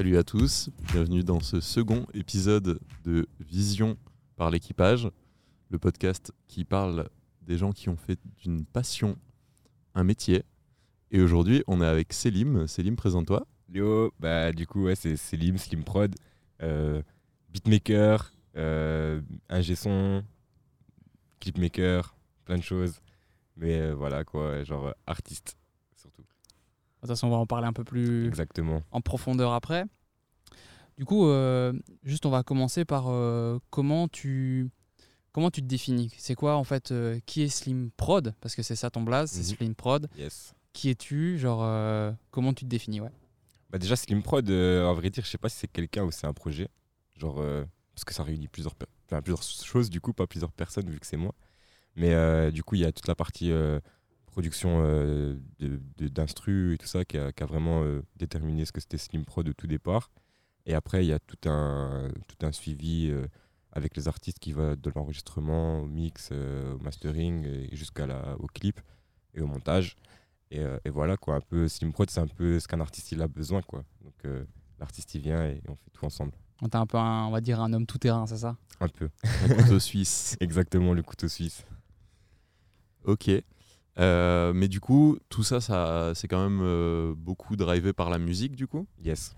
Salut à tous, bienvenue dans ce second épisode de Vision par l'équipage, le podcast qui parle des gens qui ont fait d'une passion un métier. Et aujourd'hui, on est avec Selim. Selim, présente-toi. Yo, bah du coup, ouais, c'est Selim, Slim Prod, euh, beatmaker, euh, ingé son, clipmaker, plein de choses. Mais euh, voilà quoi, genre artiste surtout. De toute façon, on va en parler un peu plus Exactement. en profondeur après. Du coup, euh, juste on va commencer par euh, comment tu comment tu te définis? C'est quoi en fait euh, qui est Slim Prod? Parce que c'est ça ton blaze, c'est Mhm. Slim Prod. Yes. Qui es-tu? Genre comment tu te définis ouais? Bah déjà Slim Prod, en vrai dire, je sais pas si c'est quelqu'un ou c'est un projet. Genre, parce que ça réunit plusieurs, enfin, plusieurs choses du coup, pas plusieurs personnes vu que c'est moi. Mais du coup, il y a toute la partie production euh, de- de- d'instru et tout ça qui a, qui a vraiment euh, déterminé ce que c'était Slim Prod au tout départ. Et après, il y a tout un, tout un suivi euh, avec les artistes qui va de l'enregistrement au mix, euh, au mastering et jusqu'à la, au clip et au montage. Et, euh, et voilà, quoi, un peu Slim Prod, c'est un peu ce qu'un artiste il a besoin, quoi. Donc euh, l'artiste il vient et on fait tout ensemble. T'es un peu un, on va dire un homme tout terrain, c'est ça? Un peu. Un couteau suisse. Exactement, le couteau suisse. Ok. Euh, mais du coup, tout ça, ça c'est quand même euh, beaucoup drivé par la musique, du coup? Yes.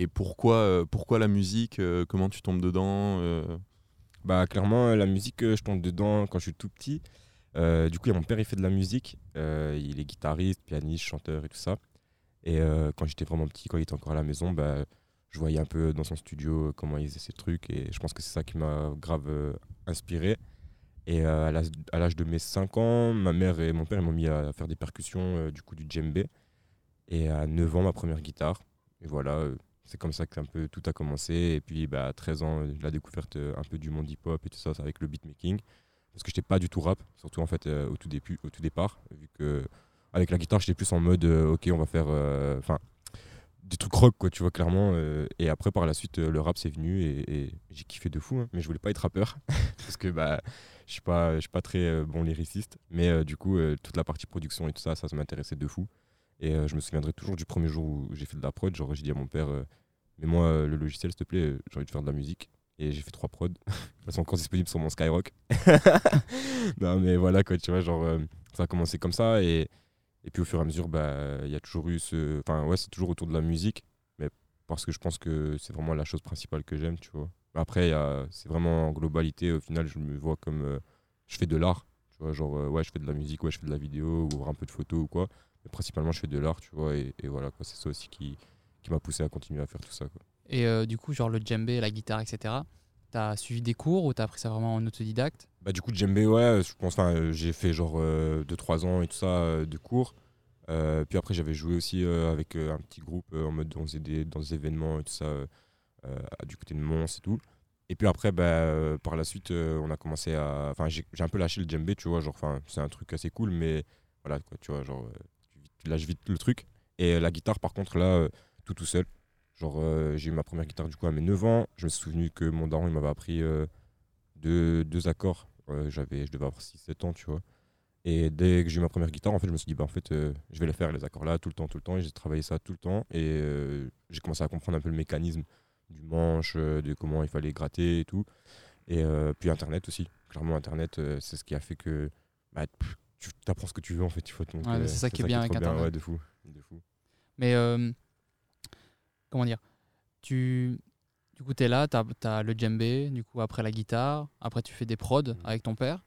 Et pourquoi, euh, pourquoi la musique euh, Comment tu tombes dedans euh Bah clairement, la musique, je tombe dedans quand je suis tout petit. Du coup, mon père, il fait de la musique. Il est guitariste, pianiste, chanteur et tout ça. Et quand j'étais vraiment petit, quand il était encore à la maison, bah, je voyais un peu dans son studio comment il faisait ses trucs. Et je pense que c'est ça qui m'a grave inspiré. Et à l'âge- de mes 5 ans, ma mère et mon père m'ont mis à faire des percussions, du coup du. Et à 9 ans, ma première guitare. Et voilà, c'est comme ça que un peu tout a commencé. Et puis bah, à 13 ans, euh, la découverte euh, un peu du monde hip-hop et tout ça, avec le beatmaking. Parce que j'étais pas du tout rap, surtout en fait euh, au, tout début, au tout départ. Vu que avec la guitare, j'étais plus en mode ok, on va faire enfin des trucs rock, quoi, tu vois, clairement. et après, par la suite, le rap c'est venu et, j'ai kiffé de fou. hein. mais je voulais pas être rappeur parce que bah, je suis pas, je suis pas très bon lyriciste. Mais du coup, toute la partie production et tout ça, ça, ça m'intéressait de fou. Et euh, je me souviendrai toujours du premier jour où j'ai fait de la prod. Genre, j'ai dit à mon père, euh, mets-moi euh, le logiciel, s'il te plaît, j'ai envie de faire de la musique. Et j'ai fait trois prods. Elles sont encore disponibles sur mon Skyrock. non, mais voilà, quoi, tu vois, genre, ça a commencé comme ça. Et, et puis au fur et à mesure, bah, il y a toujours eu ce. Enfin, ouais, c'est toujours autour de la musique. Mais parce que je pense que c'est vraiment la chose principale que j'aime, tu vois. Après, c'est vraiment en globalité, au final, je me vois comme. je fais de l'art, tu vois, genre, ouais, je fais de la musique, ouais, je fais de la vidéo, ou un peu de photos ou quoi. Mais principalement, je fais de l'art, tu vois, et, et voilà, quoi, c'est ça aussi qui, qui m'a poussé à continuer à faire tout ça, quoi. Et euh, du coup, genre le djembé, la guitare, etc. T'as suivi des cours ou t'as appris ça vraiment en autodidacte? Bah, du coup, djembé, ouais, je pense, enfin, euh, j'ai fait genre 2-3 ans et tout ça euh, de cours. Euh, puis après, j'avais joué aussi euh, avec euh, un petit groupe euh, en mode on faisait des, dans des événements et tout ça, euh, euh, du côté de Mons et tout. Et puis après, bah, euh, par la suite, euh, on a commencé à. Enfin, j'ai un peu lâché le djembé, tu vois, genre, c'est un truc assez cool, mais voilà, quoi, tu vois, genre, euh, tu, lâches vite le truc. Et euh, la guitare, par contre, là, euh, tout tout seul. Genre, euh, j'ai eu ma première guitare du coup à mes 9 ans. Je me suis souvenu que mon daron, il m'avait appris deux, deux accords. J'avais, je devais avoir 6-7 ans, tu vois. Et dès que j'ai eu ma première guitare, en fait, je me suis dit, bah, en fait, je vais les faire, les accords là, tout le temps, tout le temps. Et j'ai travaillé ça tout le temps. Et j'ai commencé à comprendre un peu le mécanisme du manche, de comment il fallait gratter et tout. Et puis Internet aussi. Clairement, Internet, c'est ce qui a fait que bah, tu apprends ce que tu veux, en fait. Ouais, mais euh, c'est ça qui est bien avec Internet. Ouais, de fou. De fou. Mais euh, comment dire tu, Du coup, tu es là, tu as, le djembé, du coup, après la guitare, après tu fais des prods Mhm. avec ton père.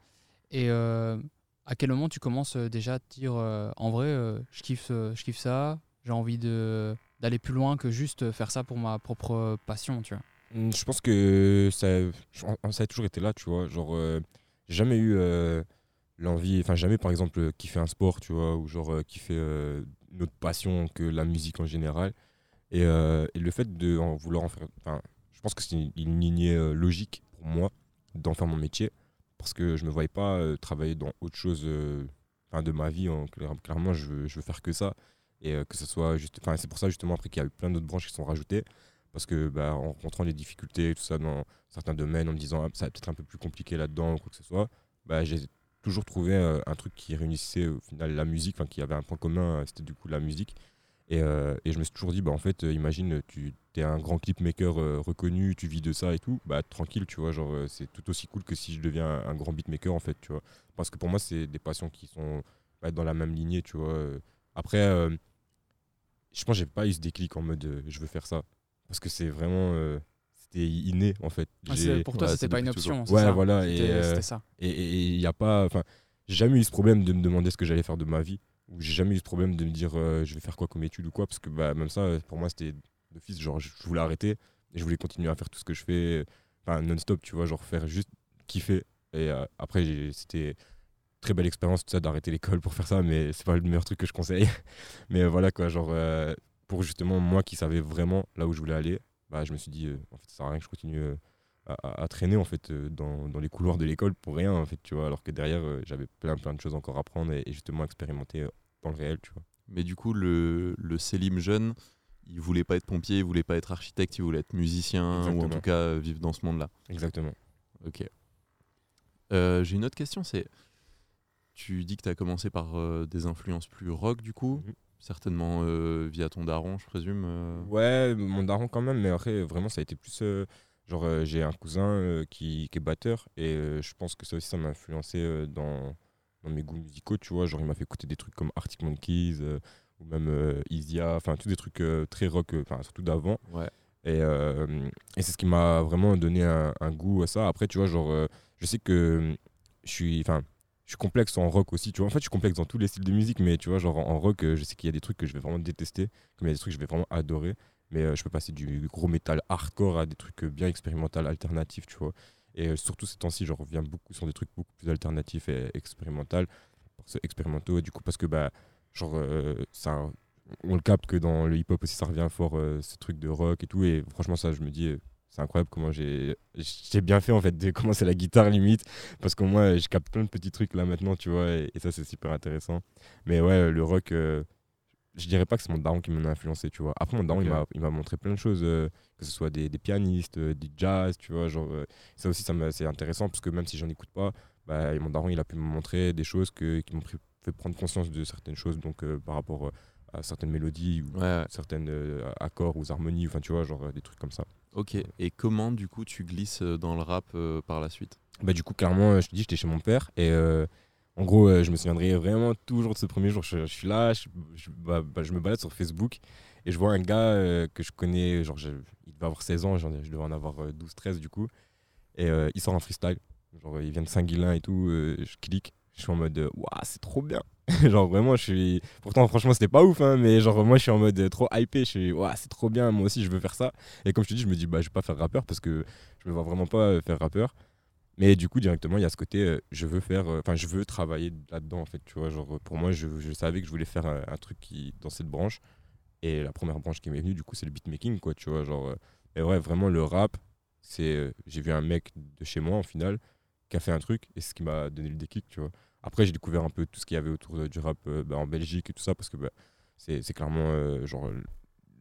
Et euh, à quel moment tu commences euh, déjà à te dire euh, en vrai, je, kiffe, je kiffe ça, j'ai envie d'aller plus loin que juste faire ça pour ma propre passion, tu vois? Mm, Je pense que ça, ça a toujours été là, tu vois. Genre, j'ai jamais eu l'envie, enfin, jamais par exemple euh, kiffer un sport, tu vois, ou genre euh, une autre passion que la musique en général. Et, euh, le fait de vouloir en faire. Enfin, je pense que c'est une, lignée euh, logique pour moi d'en faire mon métier, parce que je me voyais pas travailler dans autre chose de ma vie. en- clair- clairement, je veux, je veux faire que ça. Et que ce soit juste. Enfin, c'est pour ça justement après qu'il y a eu plein d'autres branches qui sont rajoutées parce que bah, en rencontrant des difficultés et tout ça dans certains domaines, en me disant ah, ça va peut-être un peu plus compliqué là-dedans ou quoi que ce soit, bah, j'ai toujours trouvé euh, un truc qui réunissait au final la musique, enfin qui avait un point commun, euh, c'était du coup la musique. Et, euh, et je me suis toujours dit, bah, en fait, imagine, tu t'es un grand clipmaker reconnu, tu vis de ça et tout, bah tranquille, tu vois, genre c'est tout aussi cool que si je deviens un, un grand beatmaker en fait, tu vois. Parce que pour moi, c'est des passions qui sont dans la même lignée, tu vois. Après, je pense j'ai pas eu ce déclic en mode je veux faire ça. Parce que c'est vraiment. Euh, c'était inné en fait. Ah, pour toi, ouais, c'était pas une option. Ouais, ça voilà. Et, euh, c'était ça. et il n'y a pas. Enfin, j'ai jamais eu ce problème de me demander ce que j'allais faire de ma vie. Ou j'ai jamais eu ce problème de me dire euh, je vais faire quoi comme étude ou quoi. Parce que bah, même ça, euh, pour moi, c'était d'office. Genre, je voulais arrêter et je voulais continuer à faire tout ce que je fais. Enfin, non-stop, tu vois, genre faire juste kiffer. Et euh, après, j'ai- c'était très belle expérience tout ça d'arrêter l'école pour faire ça, mais c'est pas le meilleur truc que je conseille. mais euh, voilà quoi, genre euh, pour justement moi qui savais vraiment là où je voulais aller, bah, je me suis dit euh, en fait ça sert à rien que je continue euh, à, à- à traîner en fait euh, dans, dans les couloirs de l'école pour rien en fait, tu vois, alors que derrière j'avais plein plein de choses encore à apprendre et, et justement expérimenter dans le réel, tu vois. Mais du coup, le, le Selim jeune, il voulait pas être pompier, il voulait pas être architecte, il voulait être musicien ou en tout cas vivre dans ce monde-là. Exactement. Ok. J'ai une autre question, c'est tu dis que tu as commencé par des influences plus rock du coup, Mhm. Certainement euh, via ton daron, je présume. euh. Ouais, mon daron quand même, mais après, vraiment, ça a été plus. euh, genre, j'ai un cousin qui, qui est batteur et je pense que ça aussi, ça m'a influencé dans, dans mes goûts musicaux, tu vois. Genre, il m'a fait écouter des trucs comme Arctic Monkeys ou même Isia, enfin, tous des trucs très rock, enfin, surtout d'avant. Ouais. Et, euh, et c'est ce qui m'a vraiment donné un, un goût à ça. Après, tu vois, genre, euh, je sais que je suis. Enfin, je suis complexe en rock aussi, tu vois. En fait, je suis complexe dans tous les styles de musique, mais tu vois, genre en rock, euh, je sais qu'il y a des trucs que je vais vraiment détester, comme il y a des trucs que je vais vraiment adorer. Mais euh, je peux passer du gros métal hardcore à des trucs euh, bien expérimental, alternatifs, tu vois. Et surtout ces temps-ci, je reviens beaucoup sur des trucs beaucoup plus alternatifs et expérimental, expérimentaux. Et du coup, parce que, bah, genre, ça, on le capte que dans le hip-hop aussi, ça revient fort, euh, ce truc de rock et tout. Et franchement, ça, je me dis, c'est incroyable comment j'ai bien fait, en fait, de commencer la guitare limite. Parce qu'au moins, je capte plein de petits trucs là maintenant, tu vois. Et, et ça, c'est super intéressant. Mais ouais, le rock. euh, je dirais pas que c'est mon daron qui m'en a influencé, tu vois. Après, mon daron, il Ok. m'a- il m'a montré plein de choses, euh, que ce soit des, des pianistes, euh, du jazz, tu vois. Genre, euh, ça aussi, ça c'est intéressant parce que même si j'en écoute pas, bah, mon daron, il a pu me montrer des choses que, qui m'ont fait prendre conscience de certaines choses, donc par rapport à certaines mélodies ou Ouais, ouais. certains accords ou harmonies, enfin, tu vois, genre des trucs comme ça. Ok. Et comment du coup tu glisses euh, dans le rap euh, par la suite? Bah, du coup, clairement, euh, je te dis, j'étais chez mon père et en gros, je me souviendrai vraiment toujours de ce premier jour. Je, suis là, bah, bah, je me balade sur Facebook et je vois un gars que je connais, genre, il devait avoir 16 ans, je devais en avoir 12-13 du coup. Et il sort un freestyle. Genre, il vient de Saint-Guilain et tout. je clique, je suis en mode, waouh, c'est trop bien. genre, vraiment, je suis. Pourtant, franchement, c'était pas ouf, hein, mais genre, moi, je suis en mode euh, trop hypé. Je suis, c'est trop bien, moi aussi, je veux faire ça. Et comme je te dis, je me dis, bah, je vais pas faire rappeur parce que je me vois vraiment pas euh, faire rappeur. Mais du coup, directement, il y a ce côté, euh, je veux faire, enfin, je veux travailler là-dedans, en fait, tu vois. Genre, pour moi, je, savais que je voulais faire un, truc qui, dans cette branche. Et la première branche qui m'est venue, du coup, c'est le beatmaking, quoi, tu vois. Genre, et ouais, vraiment, le rap, c'est. j'ai vu un mec de chez moi, en final, qui a fait un truc, et ce qui m'a donné le déclic, tu vois. Après, j'ai découvert un peu tout ce qu'il y avait autour du rap euh, bah, en Belgique et tout ça, parce que bah, c'est clairement, euh, genre,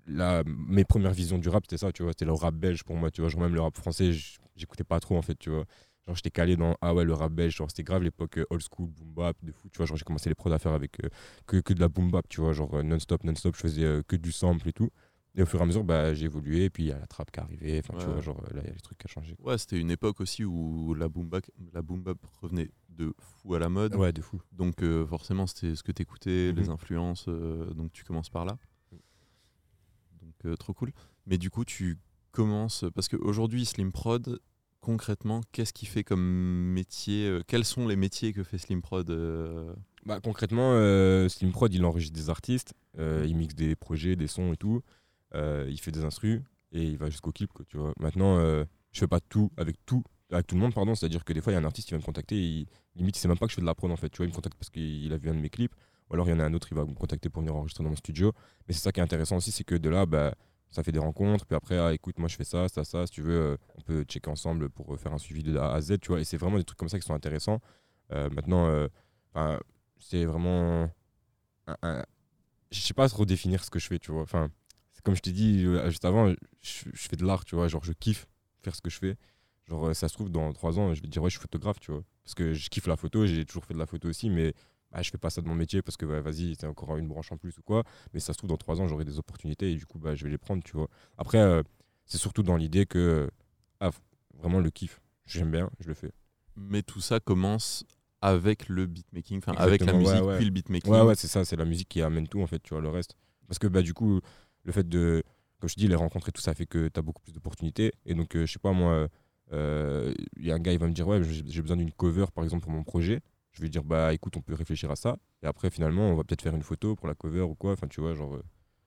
là, mes premières visions du rap, c'était ça, tu vois. C'était le rap belge pour moi, tu vois. Genre, même le rap français, j'écoutais pas trop, en fait, tu vois. Genre, j'étais calé dans, ah ouais, le rap belge, genre, c'était grave l'époque euh, old school, boom bap, de fou, tu vois. Genre, j'ai commencé les prods à faire avec euh, que, que de la boom bap, tu vois, genre euh, non-stop, non-stop, je faisais euh, que du sample et tout. Et au fur et à mesure, bah, j'ai évolué, et puis il y a la trappe qui est arrivée, enfin, tu vois, genre, euh, là, il y a les trucs qui ont changé. Ouais, c'était une époque aussi où la boom la boom bap revenait de fou à la mode. Ouais, de fou. Donc euh, forcément, c'était ce que tu écoutais, les Mhm. influences. euh, donc tu commences par là. Mm. Donc euh, trop cool. Mais du coup, tu commences parce qu'aujourd'hui, Slim Prod, concrètement, qu'est-ce qu'il fait comme métier Quels sont les métiers que fait Slim Prod Bah, concrètement, Slim Prod, il enregistre des artistes, il mixe des projets, des sons et tout. Euh, il fait des instrus et il va jusqu'au clip, quoi, tu vois. Maintenant, euh, je fais pas tout avec tout, avec tout le monde, pardon. C'est-à-dire que des fois, il y a un artiste qui va me contacter, et il, limite, il sait même pas que je fais de la prod en fait. Tu vois, il me contacte parce qu'il a vu un de mes clips, ou alors il y en a un autre, il va me contacter pour venir enregistrer dans mon studio. Mais c'est ça qui est intéressant aussi, c'est que de là, bah, ça fait des rencontres, puis après, ah, écoute, moi je fais ça, ça, ça, si tu veux, euh, on peut checker ensemble pour faire un suivi de A à Z, tu vois. Et c'est vraiment des trucs comme ça qui sont intéressants. Euh, maintenant, euh, c'est vraiment. un- un- Je sais pas trop définir ce que je fais, tu vois. Enfin, comme je t'ai dit euh, juste avant, je, je fais de l'art, tu vois. Genre, je kiffe faire ce que je fais. Genre, euh, ça se trouve, dans trois ans, je vais dire, ouais, je suis photographe, tu vois. Parce que je kiffe la photo, j'ai toujours fait de la photo aussi, mais bah, je fais pas ça de mon métier parce que bah, vas-y, c'est encore une branche en plus ou quoi. Mais ça se trouve, dans trois ans, j'aurai des opportunités et du coup, bah, je vais les prendre, tu vois. Après, euh, c'est surtout dans l'idée que ah, vraiment le kiff, j'aime bien, je le fais. Mais tout ça commence avec le beatmaking, enfin avec la ouais, musique ouais. puis le beatmaking. Ouais, ouais, c'est ça, c'est la musique qui amène tout en fait, tu vois, le reste. Parce que bah, du coup, le fait de, comme je te dis, les rencontres et tout ça fait que tu as beaucoup plus d'opportunités. Et donc, euh, je sais pas, moi, euh, il y a un gars, il va me dire, ouais, j'ai besoin d'une cover par exemple pour mon projet. Je vais lui dire, bah écoute, on peut réfléchir à ça. Et après, finalement, on va peut-être faire une photo pour la cover ou quoi. Enfin, tu vois, genre, euh,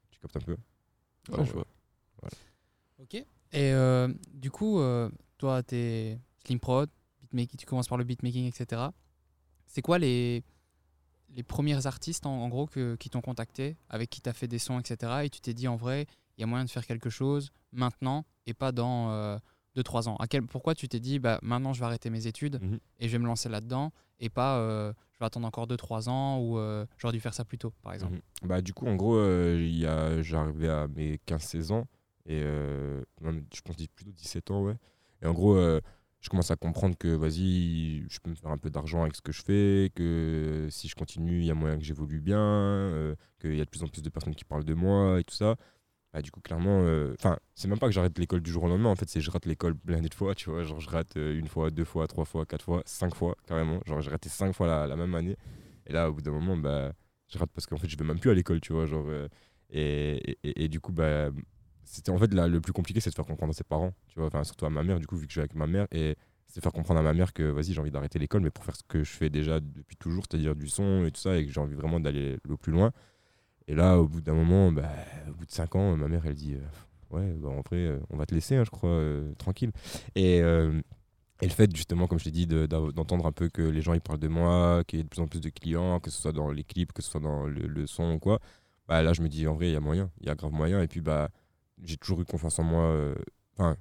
tu captes un peu. Ouais, je vois. Ok. Et euh, du coup, euh, toi, tu es Slim Prod, beatmaking, tu commences par le beatmaking, etc. C'est quoi les, les premiers artistes, en, en gros, que, qui t'ont contacté, avec qui tu as fait des sons, etc. Et tu t'es dit, en vrai, il y a moyen de faire quelque chose maintenant et pas dans 2-3 ans. À quel, pourquoi tu t'es dit, bah, maintenant, je vais arrêter mes études Mhm. et je vais me lancer là-dedans et pas, euh, je vais attendre encore 2-3 ans ou euh, j'aurais dû faire ça plus tôt, par exemple? Mhm. Bah, du coup, en gros, euh, il y a- j'arrivais à mes 15-16 ans, et euh, même, je pense plutôt 17 ans, ouais. Et en gros, euh, je commence à comprendre que, vas-y, je peux me faire un peu d'argent avec ce que je fais, que si je continue, il y a moyen que j'évolue bien, euh, qu'il y a de plus en plus de personnes qui parlent de moi et tout ça. Bah, du coup, clairement, enfin, c'est même pas que j'arrête l'école du jour au lendemain, en fait, c'est je rate l'école blindée de fois, tu vois. Genre, je rate euh, une fois, deux fois, trois fois, quatre fois, cinq fois, carrément. Genre, j'ai raté cinq fois la, même année. Et là, au bout d'un moment, bah, je rate parce qu'en fait, je vais même plus à l'école, tu vois. Genre, euh, et, et, et du coup, bah, c'était en fait là, le plus compliqué, c'est de faire comprendre à ses parents, tu vois. Enfin, surtout à ma mère, du coup, vu que je vais avec ma mère. Et c'est faire comprendre à ma mère que, vas-y, j'ai envie d'arrêter l'école, mais pour faire ce que je fais déjà depuis toujours, c'est-à-dire du son et tout ça, et que j'ai envie vraiment d'aller le plus loin. Et là, au bout d'un moment, bah, au bout de 5 ans, ma mère, elle dit euh, Ouais, bah, en vrai, euh, on va te laisser, hein, je crois, euh, tranquille. Et, et le fait, justement, comme je t'ai dit, d'entendre un peu que les gens ils parlent de moi, qu'il y ait de plus en plus de clients, que ce soit dans les clips, que ce soit dans le, le son ou quoi, bah, là, je me dis En vrai, il y a moyen, il y a grave moyen. Et puis, bah, j'ai toujours eu confiance en moi. euh, Enfin,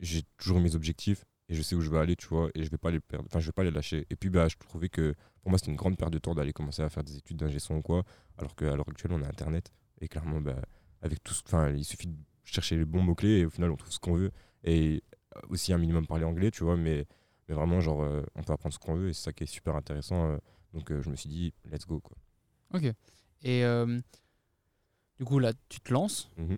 j'ai toujours eu mes objectifs et je sais où je veux aller, tu vois, et je vais pas les perdre, enfin, je vais pas les lâcher. Et puis, bah, je trouvais que pour moi, c'était une grande perte de temps d'aller commencer à faire des études d'ingé son ou quoi, alors qu'à l'heure actuelle, on a Internet. Et clairement, bah, avec tout enfin, il suffit de chercher les bons mots-clés et au final, on trouve ce qu'on veut. Et aussi un minimum parler anglais, tu vois, mais, mais vraiment, genre, euh, on peut apprendre ce qu'on veut et c'est ça qui est super intéressant. euh. donc, euh, je me suis dit, let's go, quoi. Ok. Et du coup, là, tu te lances. Mhm.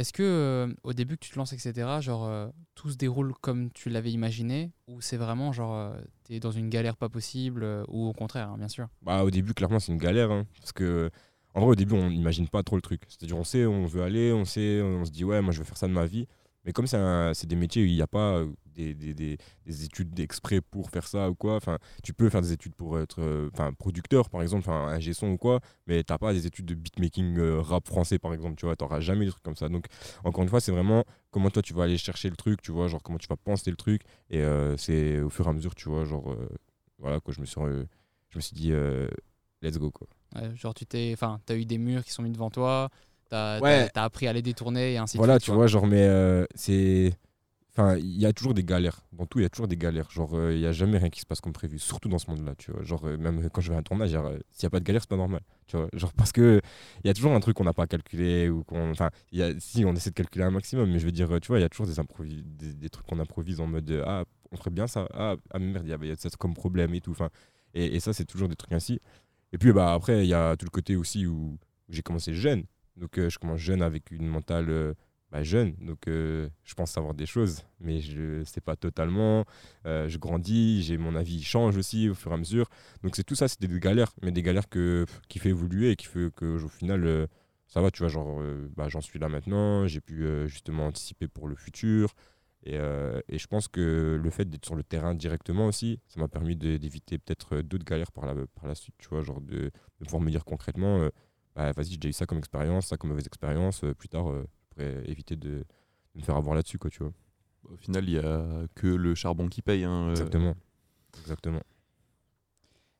Est-ce que euh, au début que tu te lances, etc., genre euh, tout se déroule comme tu l'avais imaginé ou c'est vraiment genre euh, t'es dans une galère pas possible ou au contraire, hein, bien sûr? Bah, au début, clairement, c'est une galère. hein, parce que, en vrai, au début, on n'imagine pas trop le truc. C'est-à-dire, on sait on veut aller, on sait, on se dit, ouais, moi, je veux faire ça de ma vie. Mais comme c'est des métiers où il n'y a pas euh, des, des, des- des études exprès pour faire ça ou quoi, tu peux faire des études pour être euh, producteur, par exemple, un son ou quoi, mais t'as pas des études de beatmaking euh, rap français, par exemple, tu vois, t'auras jamais des trucs comme ça. Donc, encore une fois, c'est vraiment comment toi, tu vas aller chercher le truc, tu vois, genre comment tu vas penser le truc. Et c'est au fur et à mesure, tu vois, genre, voilà, quoi, je me suis, je me suis dit, let's go, quoi. Genre tu t'es, enfin, t'as eu des murs qui sont mis devant toi, t'as Ouais. appris à les détourner et ainsi voilà, de suite. tu vois, genre, mais euh, c'est. Enfin, il y a toujours des galères. Dans tout, il y a toujours des galères. Genre, euh, il y a jamais rien qui se passe comme prévu. Surtout dans ce monde-là, tu vois. Genre, euh, même quand je vais à un tournage, euh, s'il n'y a pas de galère, c'est pas normal. Tu vois. Genre, parce que il y a toujours un truc qu'on n'a pas calculé ou qu'on. Enfin, il y a... si, on essaie de calculer un maximum, mais je veux dire, euh, tu vois, il y a toujours des, improvis... des, des trucs qu'on improvise en mode euh, Ah, on ferait bien ça. Ah, ah merde, il y y a ça comme problème et tout. Enfin, et, et ça, c'est toujours des trucs ainsi. Et puis, bah, après, il y a tout le côté aussi où j'ai commencé jeune. Donc, euh, je commence jeune avec une mentale. euh, bah, jeune, donc euh, je pense savoir des choses, mais je sais pas totalement. Je grandis, j'ai mon avis change aussi au fur et à mesure. Donc c'est tout ça, c'était des galères, mais des galères que, qui fait évoluer et qui fait que au final ça va, tu vois, genre bah, j'en suis là maintenant, j'ai pu justement anticiper pour le futur. Et, et je pense que le fait d'être sur le terrain directement aussi, ça m'a permis d'éviter peut-être d'autres galères par la, par la suite, tu vois, genre de, de pouvoir me dire concrètement, euh, bah, vas-y, j'ai déjà eu ça comme expérience, ça comme mauvaise expérience, euh, plus tard, euh, je pourrais éviter de, de me faire avoir là-dessus, quoi, tu vois. Au final, il y a que le charbon qui paye. hein, euh. Exactement. Exactement.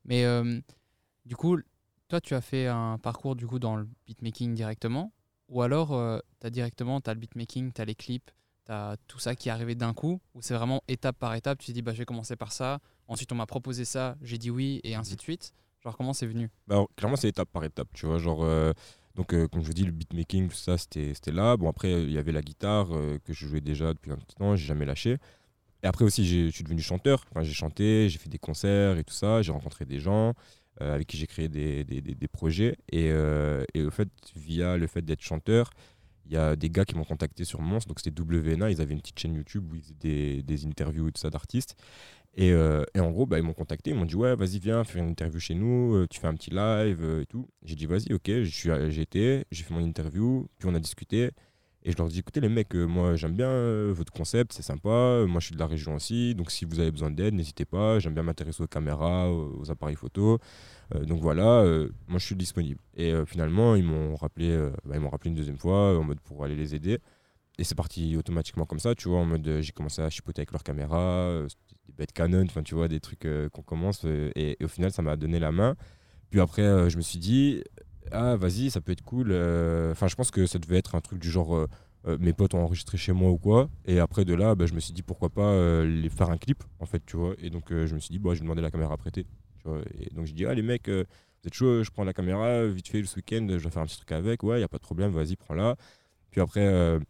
Mais euh, du coup, toi, tu as fait un parcours du coup dans le beatmaking directement, ou alors tu as directement, tu as le beatmaking, tu as les clips, tu as tout ça qui est arrivé d'un coup, ou c'est vraiment étape par étape, tu t'es dit, bah, je vais commencer par ça, ensuite on m'a proposé ça, j'ai dit oui, et ainsi de suite. Genre, comment c'est venu? Bah, clairement, c'est étape par étape, tu vois. Genre, euh, donc, euh, comme je vous dis, le beatmaking, tout ça, c'était là. Bon, après, il y avait la guitare euh, que je jouais déjà depuis un petit temps, j'ai jamais lâché. Et après aussi, je suis devenu chanteur. Enfin, j'ai chanté, j'ai fait des concerts et tout ça, j'ai rencontré des gens. avec qui j'ai créé des, des, des- des projets. Et, et au fait, via le fait d'être chanteur, il y a des gars qui m'ont contacté sur Mons, donc c'était WNA, ils avaient une petite chaîne YouTube où ils faisaient des, des interviews et tout ça d'artistes. Et, euh, et en gros, bah, ils m'ont contacté, ils m'ont dit Ouais, vas-y, viens faire une interview chez nous, euh, tu fais un petit live euh, et tout. J'ai dit Vas-y, ok, j'ai été, j'ai fait mon interview, puis on a discuté. Et je leur dis Écoutez, les mecs, moi j'aime bien votre concept, c'est sympa. Moi je suis de la région aussi, donc si vous avez besoin d'aide, n'hésitez pas. J'aime bien m'intéresser aux caméras, aux, appareils photo. Donc voilà, moi je suis disponible. Et finalement, ils m'ont rappelé, bah, ils m'ont rappelé une deuxième fois en mode pour aller les aider. Et c'est parti automatiquement comme ça, tu vois, en mode j'ai commencé à chipoter avec leur caméra, des bêtes Canon, tu vois, des trucs euh, qu'on commence. euh, et, au final, ça m'a donné la main. Puis après, euh, je me suis dit, ah vas-y, ça peut être cool. Enfin, je pense que ça devait être un truc du genre, mes potes ont enregistré chez moi ou quoi. Et après de là, bah, je me suis dit, pourquoi pas les faire un clip, en fait, tu vois. Et donc, je me suis dit, bah, je vais demander la caméra à prêter. Et donc, je dis, ah les mecs, vous êtes chaud, je prends la caméra, vite fait, ce week-end, je vais faire un petit truc avec. Ouais, il n'y a pas de problème, vas-y, prends-la. Puis après,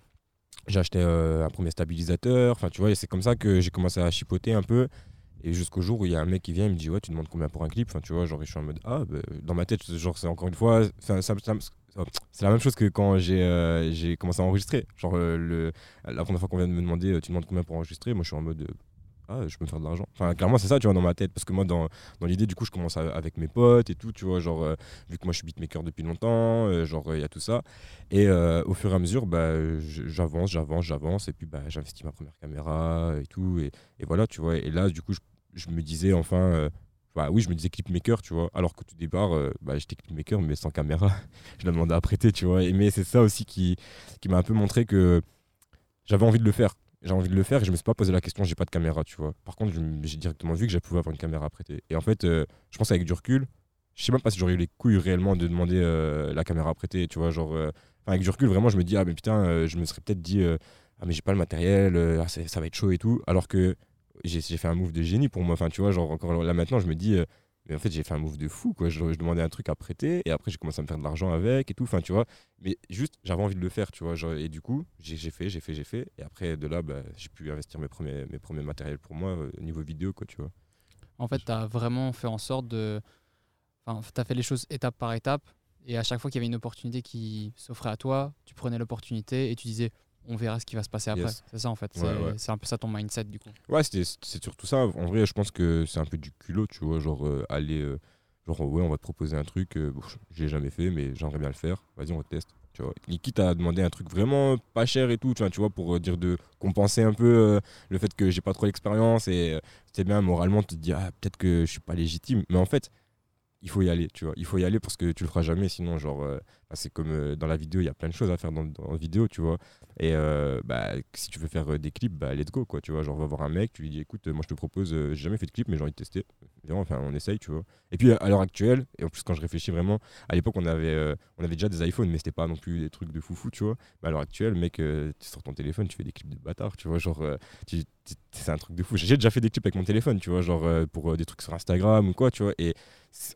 j'ai acheté euh, un premier stabilisateur. Enfin, tu c'est comme ça que j'ai commencé à chipoter un peu. Et jusqu'au jour où il y a un mec qui vient, il me dit Ouais, tu demandes combien pour un clip? Enfin, tu vois, genre, je suis en mode Ah, bah, dans ma tête, genre, c'est encore une fois, ça- c'est la même chose que quand j'ai euh, commencé à enregistrer. Genre, euh, le, la première fois qu'on vient de me demander Tu demandes combien pour enregistrer? Moi, je suis en mode Ah, je peux me faire de l'argent. Enfin, clairement, c'est ça, tu vois, dans ma tête. Parce que moi, dans, dans l'idée, du coup, je commence avec mes potes et tout, tu vois, genre, euh, vu que moi, je suis beatmaker depuis longtemps, euh, genre, il y a tout ça. Et euh, au fur et à mesure, bah, j'avance, j'avance, j'avance. Et puis, bah, j'investis ma première caméra et tout. Et, et voilà, tu vois. Et là, du coup, je, je me disais enfin. euh, bah oui, je me disais clipmaker, tu vois. Alors qu'au tout départ, euh, bah, j'étais clipmaker, mais sans caméra. je l'ai demandé à prêter, tu vois. Et, mais c'est ça aussi qui, qui m'a un peu montré que j'avais envie de le faire. J'ai envie de le faire et je me suis pas posé la question, j'ai pas de caméra, tu vois. Par contre, je j'ai directement vu que j'allais pouvoir avoir une caméra à prêter. Et en fait, euh, je pense avec du recul, je sais même pas si j'aurais eu les couilles réellement de demander euh, la caméra à prêter, tu vois. Genre, euh, avec du recul, vraiment, je me dis, ah, mais putain, je me serais peut-être dit, ah, mais j'ai pas le matériel, ah, ça va être chaud et tout. Alors que j'ai fait un move de génie pour moi. Enfin, tu vois, genre, encore là maintenant, je me dis, mais en fait, j'ai fait un move de fou, quoi. Je, demandais un truc à prêter et après, j'ai commencé à me faire de l'argent avec et tout. Enfin, tu vois, mais juste, j'avais envie de le faire, tu vois. et du coup, j'ai fait, j'ai fait, j'ai fait. Et après, de là, bah, j'ai pu investir mes premiers, mes premiers matériels pour moi euh, au niveau vidéo, quoi, tu vois. En fait, tu as vraiment fait en sorte de. Enfin, tu as fait les choses étape par étape. Et à chaque fois qu'il y avait une opportunité qui s'offrait à toi, tu prenais l'opportunité et tu disais on verra ce qui va se passer après. Yes. C'est ça en fait. Ouais, c'est ouais. c'est un peu ça ton mindset du coup. Ouais, c'est surtout ça. En vrai, je pense que c'est un peu du culot, tu vois. Genre, euh, aller. euh, genre, ouais, on va te proposer un truc. euh, bon, l'ai jamais fait, mais j'aimerais bien le faire. Vas-y, on teste. Tu vois. Et quitte à demander un truc vraiment pas cher et tout, tu vois, tu vois pour euh, dire de compenser un peu le fait que j'ai pas trop l'expérience et c'était bien moralement, tu te dis, ah, peut-être que je suis pas légitime. Mais en fait, il faut y aller, tu vois. Il faut y aller parce que tu le feras jamais, sinon, genre, euh, bah, c'est comme euh, dans la vidéo, il y a plein de choses à faire dans, la vidéo, tu vois. Et euh, bah, si tu veux faire des clips, bah, let's go, quoi, tu vois. Genre, va voir un mec, tu lui dis, écoute, moi, je te propose, j'ai jamais fait de clip, mais j'ai envie de tester. Viens, enfin, on essaye, tu vois. Et puis, à l'heure actuelle, et en plus, quand je réfléchis vraiment, à l'époque, on avait, on avait déjà des iPhones, mais c'était pas non plus des trucs de foufou, tu vois. Mais à l'heure actuelle, mec, tu sors ton téléphone, tu fais des clips de bâtard, tu vois. Genre, c'est un truc de fou. J'ai déjà fait des clips avec mon téléphone, tu vois, genre, pour des trucs sur Instagram ou quoi, tu vois. Et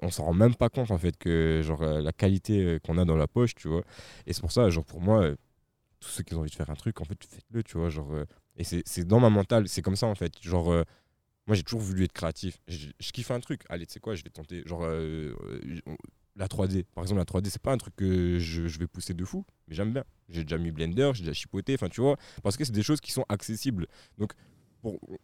on s'en rend même pas compte, en fait, que, genre, euh, la qualité euh, qu'on a dans la poche, tu vois. Et c'est pour ça, genre, pour moi, euh, tous ceux qui ont envie de faire un truc, en fait, faites-le, tu vois. Genre, et c'est dans ma mentale, c'est comme ça, en fait. Genre, moi, j'ai toujours voulu être créatif. Je, kiffe un truc. Allez, tu sais quoi, je vais tenter. Genre, la 3D. Par exemple, la 3D, c'est pas un truc que je, je vais pousser de fou, mais j'aime bien. J'ai déjà mis Blender, j'ai déjà chipoté, enfin, tu vois. Parce que c'est des choses qui sont accessibles. Donc,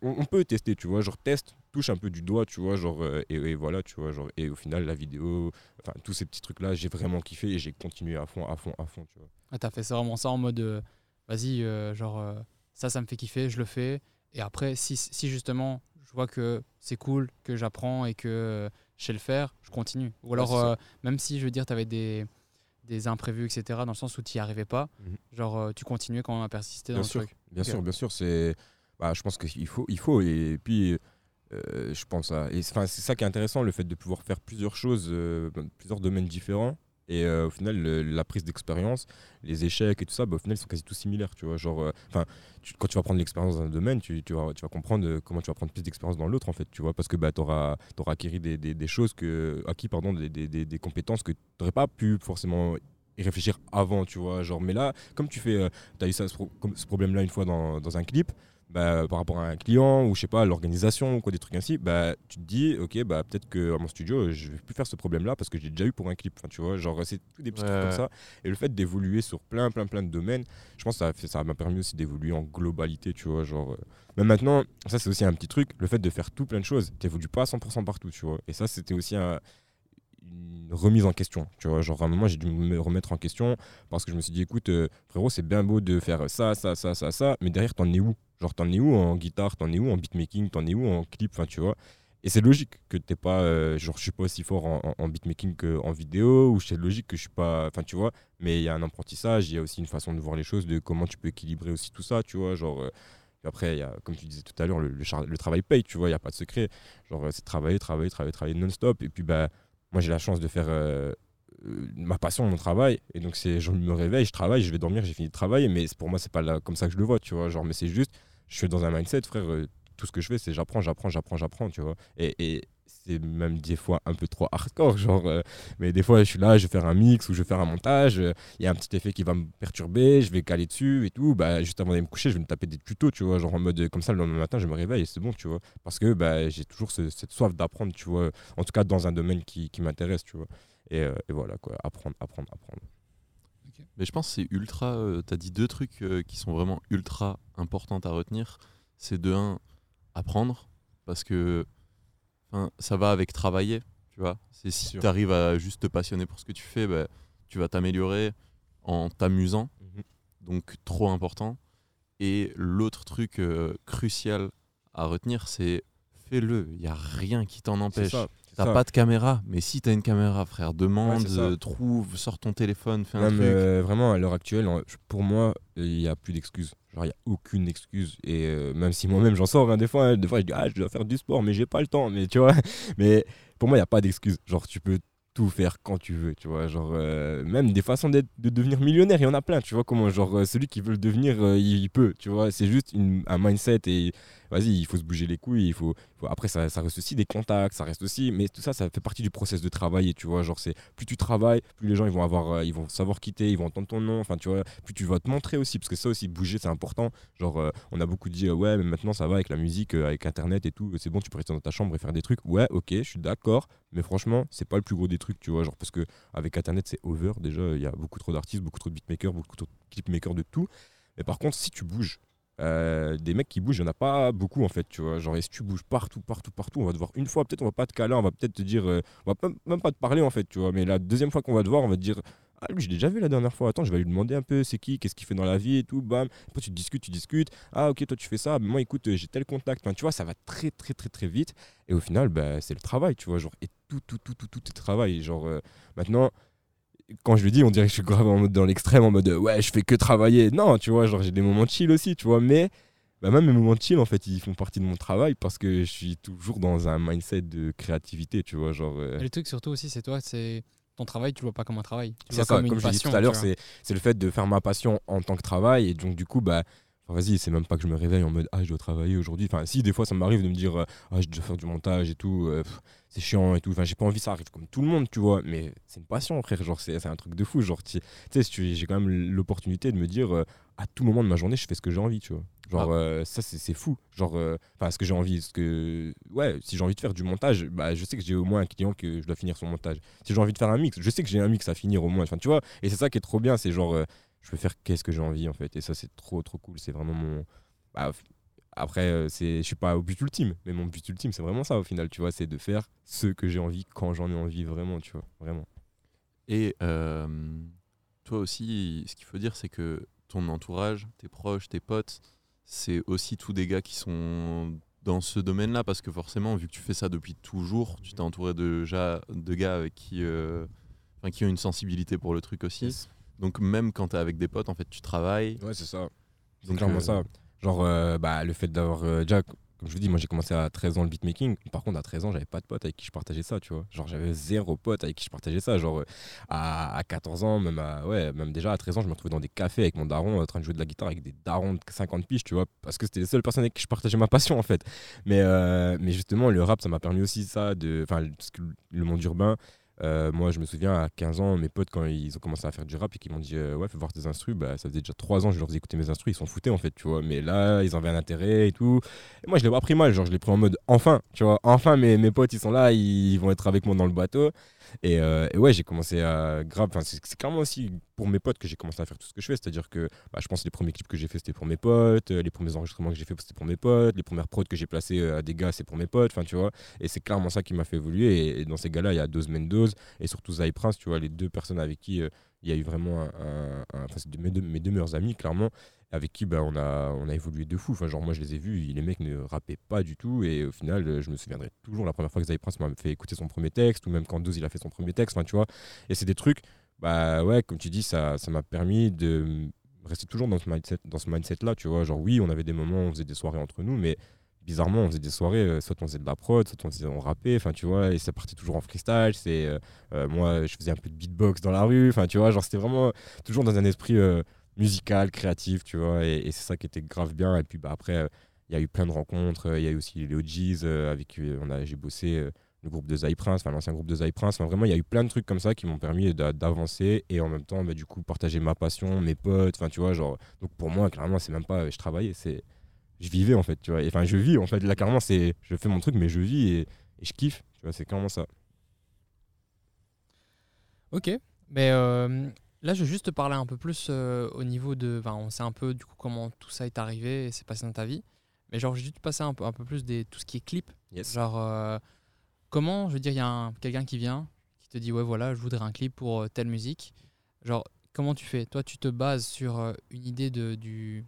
on peut tester, tu vois. Genre, teste, touche un peu du doigt, tu vois. Genre, euh, et, et voilà, tu vois. Genre, et au final, la vidéo, enfin, tous ces petits trucs-là, j'ai vraiment kiffé et j'ai continué à fond, à fond, à fond, tu vois. Ah, T'as fait ça vraiment ça en mode euh, vas-y, euh, genre ça, ça me fait kiffer, je le fais. Et après, si, si justement je vois que c'est cool, que j'apprends et que je sais le faire, je continue. Ou alors, même si je veux dire, tu avais des, des imprévus, etc., dans le sens où tu n'y arrivais pas, Mhm. genre tu continuais quand même à persister dans Bien le sûr, truc. bien sûr, bien sûr. C'est, bah, je pense qu'il faut, il faut. Et puis, euh, je pense à. Et c'est- ça qui est intéressant, le fait de pouvoir faire plusieurs choses, euh, plusieurs domaines différents. Et euh, au final, la prise d'expérience, les échecs et tout ça, bah, au final, ils sont quasi tous similaires, tu vois. Genre, euh, enfin, quand tu vas prendre l'expérience dans un domaine, tu, vas, tu vas comprendre euh, comment tu vas prendre plus d'expérience dans l'autre, en fait, tu vois. Parce que bah, tu auras, acquis des, des, choses que, acquis, pardon, des, des, compétences que tu n'aurais pas pu forcément y réfléchir avant, tu vois. Genre, mais là, comme tu fais, tu as eu ça, ce, ce problème-là une fois dans, dans un clip, bah, par rapport à un client ou je sais pas l'organisation ou quoi des trucs ainsi bah tu te dis ok bah peut-être que à mon studio je vais plus faire ce problème là parce que j'ai déjà eu pour un clip. Enfin, tu vois genre c'est tout des petits trucs comme ça. Et le fait d'évoluer sur plein plein plein de domaines je pense que ça a fait- ça m'a permis aussi d'évoluer en globalité tu vois genre euh, même maintenant ça c'est aussi un petit truc le fait de faire tout plein de choses t'évolues pas à 100% partout tu vois. Et ça c'était aussi un- une remise en question tu vois. Genre à un moment j'ai dû me remettre en question parce que je me suis dit écoute euh, frérot c'est bien beau de faire ça ça ça ça ça mais derrière t'en es où? Genre t'en es où en guitare t'en es où en beatmaking t'en es où en clip enfin tu vois et c'est logique que t'es pas euh, genre je suis pas aussi fort en, en- beatmaking qu'en vidéo ou c'est logique que je suis pas enfin tu vois mais il y a un apprentissage il y a aussi une façon de voir les choses de comment tu peux équilibrer aussi tout ça tu vois genre euh, après, y a, comme tu disais tout à l'heure, le, travail paye, tu vois, il n'y a pas de secret. Genre, euh, c'est travailler, travailler, travailler, travailler non-stop. Et puis, bah, moi, j'ai la chance de faire euh, ma passion, mon travail. Et donc, c'est, je me réveille, je travaille, je vais dormir, j'ai fini de travailler. Mais pour moi, c'est pas comme ça que je le vois, tu vois. Genre, mais c'est juste, je suis dans un mindset, frère. euh, tout ce que je fais, c'est j'apprends, j'apprends, j'apprends, j'apprends, tu vois. Et, et c'est même des fois un peu trop hardcore, genre. euh, mais des fois, je suis là, je vais faire un mix ou je vais faire un montage. euh, Il y a un petit effet qui va me perturber, je vais caler dessus et tout. Bah, juste avant d'aller me coucher, je vais me taper des tutos, tu vois. Genre en mode, comme ça, le lendemain matin, je me réveille et c'est bon, tu vois. Parce que bah, j'ai toujours ce- cette soif d'apprendre, tu vois. En tout cas, dans un domaine qui, qui m'intéresse, tu vois. Et, et voilà, quoi. Apprendre, apprendre, apprendre. Mais je pense que c'est ultra. tu as dit deux trucs euh, qui sont vraiment ultra importants à retenir. C'est de un, apprendre, parce que ça va avec travailler, tu vois. C'est si tu arrives à juste te passionner pour ce que tu fais, bah, tu vas t'améliorer en t'amusant. Mhm. Donc, trop important. Et l'autre truc euh, crucial à retenir, c'est fais-le. Il n'y a rien qui t'en empêche. T'as pas de caméra, mais si t'as une caméra, frère, demande, Ouais, euh, trouve, sors ton téléphone, fais un Non, mais, truc. euh, vraiment, à l'heure actuelle, pour moi, il n'y a plus d'excuses. Genre, il n'y a aucune excuse. Et euh, même si moi-même, j'en sors, hein, des fois, hein, des fois, je dis, ah, je dois faire du sport, mais j'ai pas le temps. Mais tu vois, mais pour moi, il n'y a pas d'excuse. Genre, tu peux tout faire quand tu veux, tu vois. Genre, euh, même des façons de devenir millionnaire, il y en a plein, tu vois. Comment, genre, celui qui veut le devenir, euh, il, il peut, tu vois. C'est juste une- un mindset et vas-y, il faut se bouger les couilles. Il faut, Après, ça, ça reste aussi des contacts, ça reste aussi. Mais tout ça, ça fait partie du process de travailler, tu vois. Genre, c'est plus tu travailles, plus les gens ils vont avoir, euh, ils vont savoir quitter, ils vont entendre ton nom. Enfin, tu vois, plus tu vas te montrer aussi, parce que ça aussi, bouger, c'est important. Genre, euh, on a beaucoup dit, euh, ouais, mais maintenant ça va avec la musique, avec Internet et tout. C'est bon, tu peux rester dans ta chambre et faire des trucs. Ouais, ok, je suis d'accord. Mais franchement, c'est pas le plus gros des trucs, tu vois. Genre, parce que avec Internet, c'est over. Déjà, il y a beaucoup trop d'artistes, beaucoup trop de beatmakers, beaucoup trop de clipmakers de tout. Mais par contre, si tu bouges, euh, des mecs qui bougent, il n'y en a pas beaucoup en fait, tu vois. Genre, et si tu bouges partout, partout, partout, on va te voir une fois, peut-être on va pas te caler, on va peut-être te dire, euh, on va même pas te parler en fait, tu vois. Mais la deuxième fois qu'on va te voir, on va te dire, ah lui, je l'ai déjà vu la dernière fois, attends, je vais lui demander un peu c'est qui, qu'est-ce qu'il fait dans la vie et tout, bam. Après, tu discutes, tu discutes, ah ok, toi tu fais ça, mais moi écoute, euh, j'ai tel contact, enfin, tu vois, ça va très, très, très, très vite. Et au final, bah, c'est le travail, tu vois, genre, et tout, tout, tout, tout, tout est travail. Genre, euh, maintenant, quand je lui dis, on dirait que je suis grave en mode dans l'extrême, en mode euh, ouais, je fais que travailler. Non, tu vois, genre j'ai des moments de chill aussi, tu vois, mais bah, même mes moments de chill, en fait, ils font partie de mon travail parce que je suis toujours dans un mindset de créativité, tu vois, genre. euh, Et le truc surtout aussi, c'est toi, c'est ton travail, tu le vois pas comme un travail. C'est ça, comme, comme, une je passion. tout à l'heure, c'est le fait de faire ma passion en tant que travail. Et donc, du coup, bah, enfin, vas-y, c'est même pas que je me réveille en mode ah, je dois travailler aujourd'hui. Enfin, si, des fois, ça m'arrive de me dire euh, ah, je dois faire du montage et tout, euh, c'est chiant et tout. Enfin, j'ai pas envie, ça arrive comme tout le monde, tu vois. Mais c'est une passion, frère. Genre, c'est un truc de fou. Genre, tu sais, j'ai quand même l'opportunité de me dire euh, à tout moment de ma journée, je fais ce que j'ai envie, tu vois. Genre, Ah. euh, ça, c'est fou. Genre, enfin, ce que j'ai envie, ce que. Ouais, si j'ai envie de faire du montage, bah, je sais que j'ai au moins un client que je dois finir son montage. Si j'ai envie de faire un mix, je sais que j'ai un mix à finir au moins. Enfin, tu vois, et c'est ça qui est trop bien, c'est genre, je peux faire qu'est-ce que j'ai envie, en fait. Et ça, c'est trop, trop cool. C'est vraiment mon. Bah, après, euh, c'est, je suis pas au but ultime, mais mon but ultime, c'est vraiment ça au final, tu vois, c'est de faire ce que j'ai envie quand j'en ai envie, vraiment, tu vois, vraiment. Et euh, toi aussi, ce qu'il faut dire, c'est que ton entourage, tes proches, tes potes, c'est aussi tous des gars qui sont dans ce domaine-là, parce que forcément, vu que tu fais ça depuis toujours, tu t'es entouré de, ja- de gars avec qui, euh, qui ont une sensibilité pour le truc aussi. Donc même quand tu es avec des potes, en fait, tu travailles. Ouais, c'est ça. C'est clairement euh, ça. Genre, euh, bah, le fait d'avoir. euh, déjà, comme je vous dis, moi j'ai commencé à 13 ans le beatmaking. Par contre, à 13 ans, j'avais pas de pote avec qui je partageais ça, tu vois. Genre, j'avais zéro pote avec qui je partageais ça. Genre, euh, à, à 14 ans, même, à- ouais, même déjà à 13 ans, je me retrouvais dans des cafés avec mon daron en train de jouer de la guitare avec des darons de 50 piges, tu vois. Parce que c'était les seules personnes avec qui je partageais ma passion, en fait. Mais, mais justement, le rap, ça m'a permis aussi ça, de. Le monde urbain. Euh, moi, je me souviens à 15 ans, mes potes, quand ils ont commencé à faire du rap et qu'ils m'ont dit euh, Ouais, fais voir tes instrus, bah, ça faisait déjà 3 ans, je leur faisais écouter mes instrus, ils s'en foutaient en fait, tu vois. Mais là, ils en avaient un intérêt et tout. Et moi, je l'ai pas pris mal, genre, je l'ai pris en mode Enfin, tu vois, enfin, mes, mes potes, ils sont là, ils vont être avec moi dans le bateau. Et, euh, et ouais, j'ai commencé à grave. C'est clairement aussi pour mes potes que j'ai commencé à faire tout ce que je fais. C'est-à-dire que bah, je pense que les premiers clips que j'ai fait, c'était pour mes potes. euh, Les premiers enregistrements que j'ai fait, c'était pour mes potes. Les premières prods que j'ai placées euh, à des gars, c'est pour mes potes. Enfin, tu vois. Et c'est clairement ça qui m'a fait évoluer. Et, dans ces gars-là, il y a Dose Mendoz et surtout Zai Prince, tu vois, les deux personnes avec qui il y a eu vraiment un. un- de- mes, deux, mes meilleurs amis, clairement, avec qui bah, on, a, on a évolué de fou. Enfin, genre, moi, je les ai vus, les mecs ne rappaient pas du tout. Et au final, je me souviendrai toujours la première fois que Zai Prince m'a fait écouter son premier texte, ou même quand Dose il a fait son premier texte. Enfin, tu vois. Et c'est des trucs, bah ouais, comme tu dis, ça ça m'a permis de rester toujours dans ce mindset, dans ce mindset-là, tu vois. Genre, oui, on avait des moments on faisait des soirées entre nous, mais bizarrement, on faisait des soirées, euh, soit on faisait de la prod, soit on, faisait, on rappait, enfin, tu vois, et ça partait toujours en freestyle. C'est, euh, euh, moi, je faisais un peu de beatbox dans la rue, enfin, tu vois, genre, c'était vraiment toujours dans un esprit musical, créatif, tu vois, et, c'est ça qui était grave bien. Et puis, bah, après, il y a eu plein de rencontres, il y a eu aussi les OGs avec qui on a, j'ai bossé. le groupe de Zai Prince, l'ancien groupe de Zai Prince. Vraiment, il y a eu plein de trucs comme ça qui m'ont permis d'a- d'avancer et en même temps, bah, du coup, partager ma passion, mes potes. Enfin, tu vois, genre. Donc pour moi, clairement, c'est même pas je travaillais, c'est je vivais en fait, tu vois. Enfin, je vis en fait. Là, clairement, c'est je fais mon truc, mais je vis et, et je kiffe. Tu vois, c'est clairement ça. Ok, mais euh, là je vais juste te parler un peu plus euh, au niveau de. Enfin, on sait un peu du coup comment tout ça est arrivé et s'est passé dans ta vie. Mais genre, je vais juste te passer un peu, un peu plus des tout ce qui est clip. Yes. Genre, euh, comment, je veux dire, il y a un- quelqu'un qui vient, qui te dit, ouais, voilà, je voudrais un clip pour telle musique. Genre, comment tu fais? Toi, tu te bases sur une idée de, du,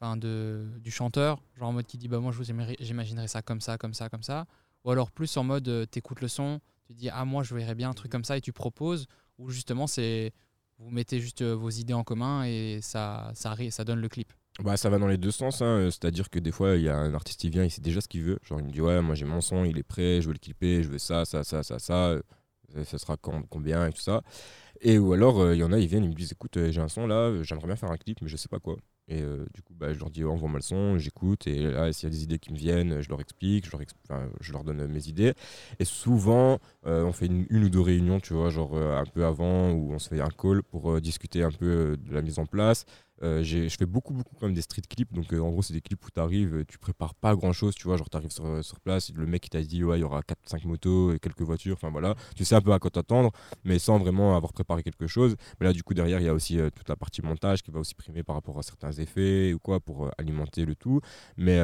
enfin, de, du chanteur, genre en mode qui dit, bah moi, je vous aimerais- j'imaginerais ça comme ça, comme ça, comme ça. Ou alors plus en mode, euh, t'écoutes le son, tu dis, ah, moi, je verrais bien un truc comme ça et tu proposes. Ou justement, c'est. Vous mettez juste euh, vos idées en commun et ça, ça, ça donne le clip. Bah, ça va dans les deux sens. hein. Euh, C'est-à-dire que des fois, il y a un artiste qui vient, il sait déjà ce qu'il veut. Genre, il me dit Ouais, moi j'ai mon son, il est prêt, je veux le clipper, je veux ça, ça, ça, ça, ça. Ça, sera quand, combien et tout ça. Et ou alors, euh, il y en a, ils viennent, ils me disent Écoute, j'ai un son là, j'aimerais bien faire un clip, mais je sais pas quoi. Et euh, du coup, bah, je leur dis Envoie-moi le son, j'écoute. Et là, s'il y a des idées qui me viennent, je leur explique, je leur, donne mes idées. Et souvent, euh, on fait une, ou deux réunions, tu vois, genre euh, un peu avant, où on se fait un call pour discuter un peu de la mise en place. Euh, je fais beaucoup, beaucoup quand même des street clips. Donc, euh, en gros, c'est des clips où tu arrives, tu prépares pas grand chose, tu vois. Genre, tu arrives sur, euh, sur place, le mec qui t'a dit, ouais, il y aura 4-5 motos et quelques voitures. Enfin, voilà. Tu sais un peu à quoi t'attendre, mais sans vraiment avoir préparé quelque chose. Mais là, du coup, derrière, il y a aussi euh, toute la partie montage qui va aussi primer par rapport à certains effets ou quoi pour euh, alimenter le tout. Mais.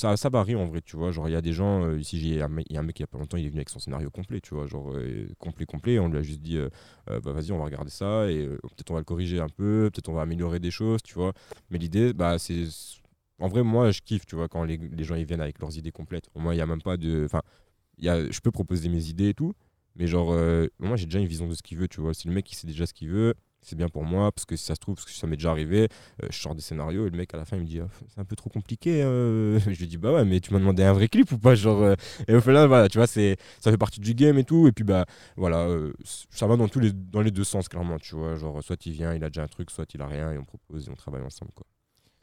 Ça, ça varie en vrai, tu vois. Genre, il y a des gens, euh, ici, il y a un mec il y a pas longtemps, il est venu avec son scénario complet, tu vois. Genre, euh, complet, complet. On lui a juste dit, euh, euh, bah vas-y, on va regarder ça et peut-être on va le corriger un peu, peut-être on va améliorer des choses, tu vois. Mais l'idée, bah, c'est. En vrai, moi, je kiffe, tu vois, quand les, les gens ils viennent avec leurs idées complètes. Au moins, il n'y a même pas de. Enfin, je peux proposer mes idées et tout, mais genre, moi, j'ai déjà une vision de ce qu'il veut, tu vois. Si le mec, il sait déjà ce qu'il veut, c'est bien pour moi, parce que si ça se trouve, parce que ça m'est déjà arrivé, euh, je sors des scénarios et le mec, à la fin, il me dit, Ah, c'est un peu trop compliqué. euh. Je lui dis, bah ouais, mais tu m'as demandé un vrai clip ou pas genre, euh. Et au final, voilà, tu vois, c'est, ça fait partie du game et tout. Et puis, bah, voilà, euh, ça va dans, tous les, dans les deux sens, clairement, tu vois. Genre, soit il vient, il a déjà un truc, soit il a rien et on propose et on travaille ensemble, quoi.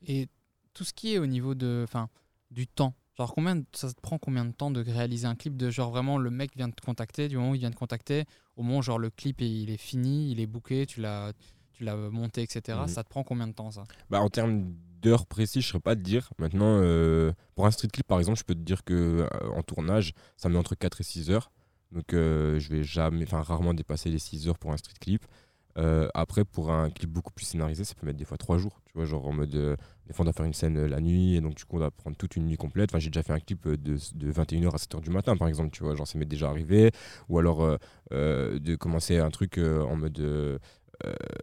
Et tout ce qui est au niveau de, du temps. Genre combien de- ça te prend combien de temps de réaliser un clip de genre vraiment le mec vient de te contacter du moment où il vient de contacter au moment où genre le clip est- il est fini il est booké tu l'as tu l'as monté etc Mhm. ça te prend combien de temps ça? Bah, en termes d'heures précises, je ne saurais pas te dire. Maintenant, euh, pour un street clip, par exemple, je peux te dire que euh, en tournage, ça met entre 4 et 6 heures. Donc, euh, je vais jamais, enfin, rarement dépasser les 6 heures pour un street clip. Euh, après, pour un clip beaucoup plus scénarisé, ça peut mettre des fois 3 jours. Tu vois, genre en mode, euh, des fois, on doit faire une scène euh, la nuit, et donc, du coup, on doit prendre toute une nuit complète. Enfin, j'ai déjà fait un clip de, de 21h à 7h du matin, par exemple, tu vois, genre, ça m'est déjà arrivé. Ou alors, de commencer un truc en mode.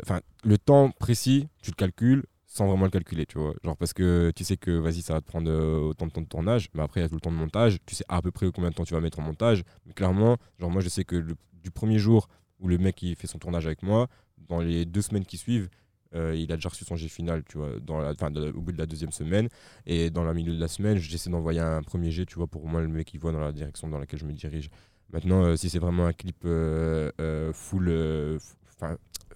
Enfin, le temps précis, tu le calcules sans vraiment le calculer, tu vois. Genre parce que tu sais que vas-y, ça va te prendre autant de temps de tournage, mais après il y a tout le temps de montage, tu sais à peu près combien de temps tu vas mettre en montage. Mais clairement, genre moi je sais que du premier jour où le mec il fait son tournage avec moi, dans les deux semaines qui suivent, euh, il a déjà reçu son G final, tu vois, dans la, de- au bout de la deuxième semaine. Et dans la milieu de la semaine, j'essaie d'envoyer un premier G, tu vois, pour moins le mec il voit dans la direction dans laquelle je me dirige. Maintenant, euh, si c'est vraiment un clip euh, full,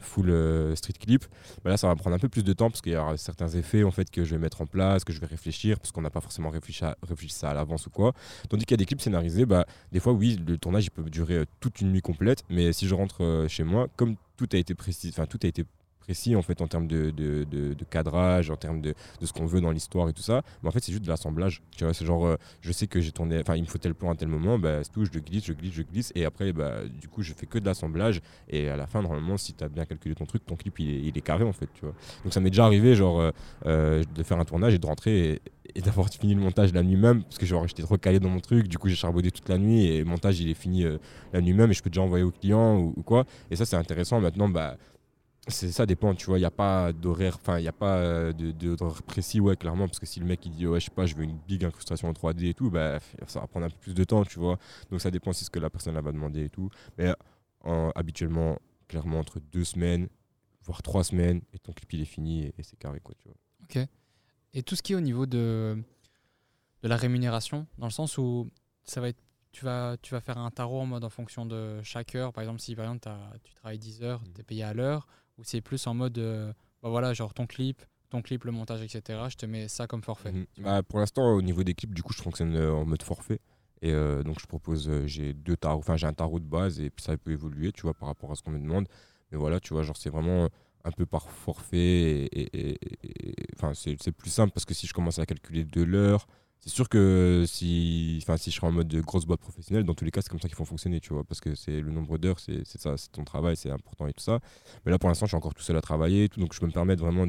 full euh, street clip, bah là ça va prendre un peu plus de temps parce qu'il y aura certains effets en fait que je vais mettre en place, que je vais réfléchir parce qu'on n'a pas forcément réfléchi à, ça à l'avance ou quoi. Tandis qu'il y a des clips scénarisés, bah des fois oui le tournage il peut durer euh, toute une nuit complète, mais si je rentre euh, chez moi, comme tout a été précis, enfin tout a été précis en fait en termes de, de, cadrage, en termes de, ce qu'on veut dans l'histoire et tout ça. Mais en fait, c'est juste de l'assemblage. Tu vois, c'est genre, euh, je sais que j'ai tourné, enfin, il me faut tel plan à tel moment, bah, c'est tout, je glisse, je glisse, je glisse, et après, bah, du coup, je fais que de l'assemblage. Et à la fin, normalement, si tu as bien calculé ton truc, ton clip, il est, il est carré en fait, tu vois. Donc ça m'est déjà arrivé, genre, euh, euh, de faire un tournage et de rentrer et, d'avoir fini le montage la nuit même, parce que genre, j'étais trop calé dans mon truc, du coup, j'ai charbonné toute la nuit et le montage, il est fini la nuit même et je peux déjà envoyer au client ou, ou quoi. Et ça, c'est intéressant. Maintenant, bah, ça dépend tu vois il n'y a pas d'horaire enfin il n'y a pas euh, de, de- d'horaire précis ouais clairement parce que si le mec il dit ouais je sais pas je veux une big incrustation en 3D et tout bah ça va prendre un peu plus de temps tu vois donc ça dépend aussi ce que la personne elle va demander et tout mais en- habituellement clairement entre deux semaines voire trois semaines et ton clip il est fini et, et c'est carré quoi tu vois Et tout ce qui est au niveau de, de la rémunération, dans le sens où ça va être, tu, vas, tu vas faire un tarot en mode en fonction de chaque heure. Par exemple, si par exemple, tu travailles 10 heures, Mhm. tu es payé à l'heure, ou c'est plus en mode, euh, bah voilà, genre ton clip, ton clip, le montage, etc. Je te mets ça comme forfait. Mhm. Bah, pour l'instant, au niveau des clips, du coup, je fonctionne euh, en mode forfait. Et euh, donc, je propose, j'ai deux tarots, enfin, j'ai un tarot de base et puis ça peut évoluer, tu vois, par rapport à ce qu'on me demande. Mais voilà, tu vois, genre, c'est vraiment un peu par forfait. et- et- et- et- c'est plus simple parce que si je commence à calculer de l'heure, c'est sûr que si, enfin, si je serais en mode de grosse boîte professionnelle, dans tous les cas, c'est comme ça qu'ils font fonctionner, tu vois, parce que c'est le nombre d'heures, c'est ça, c'est ton travail, c'est important et tout ça. Mais là, pour l'instant, je suis encore tout seul à travailler, tout, donc je peux me permettre vraiment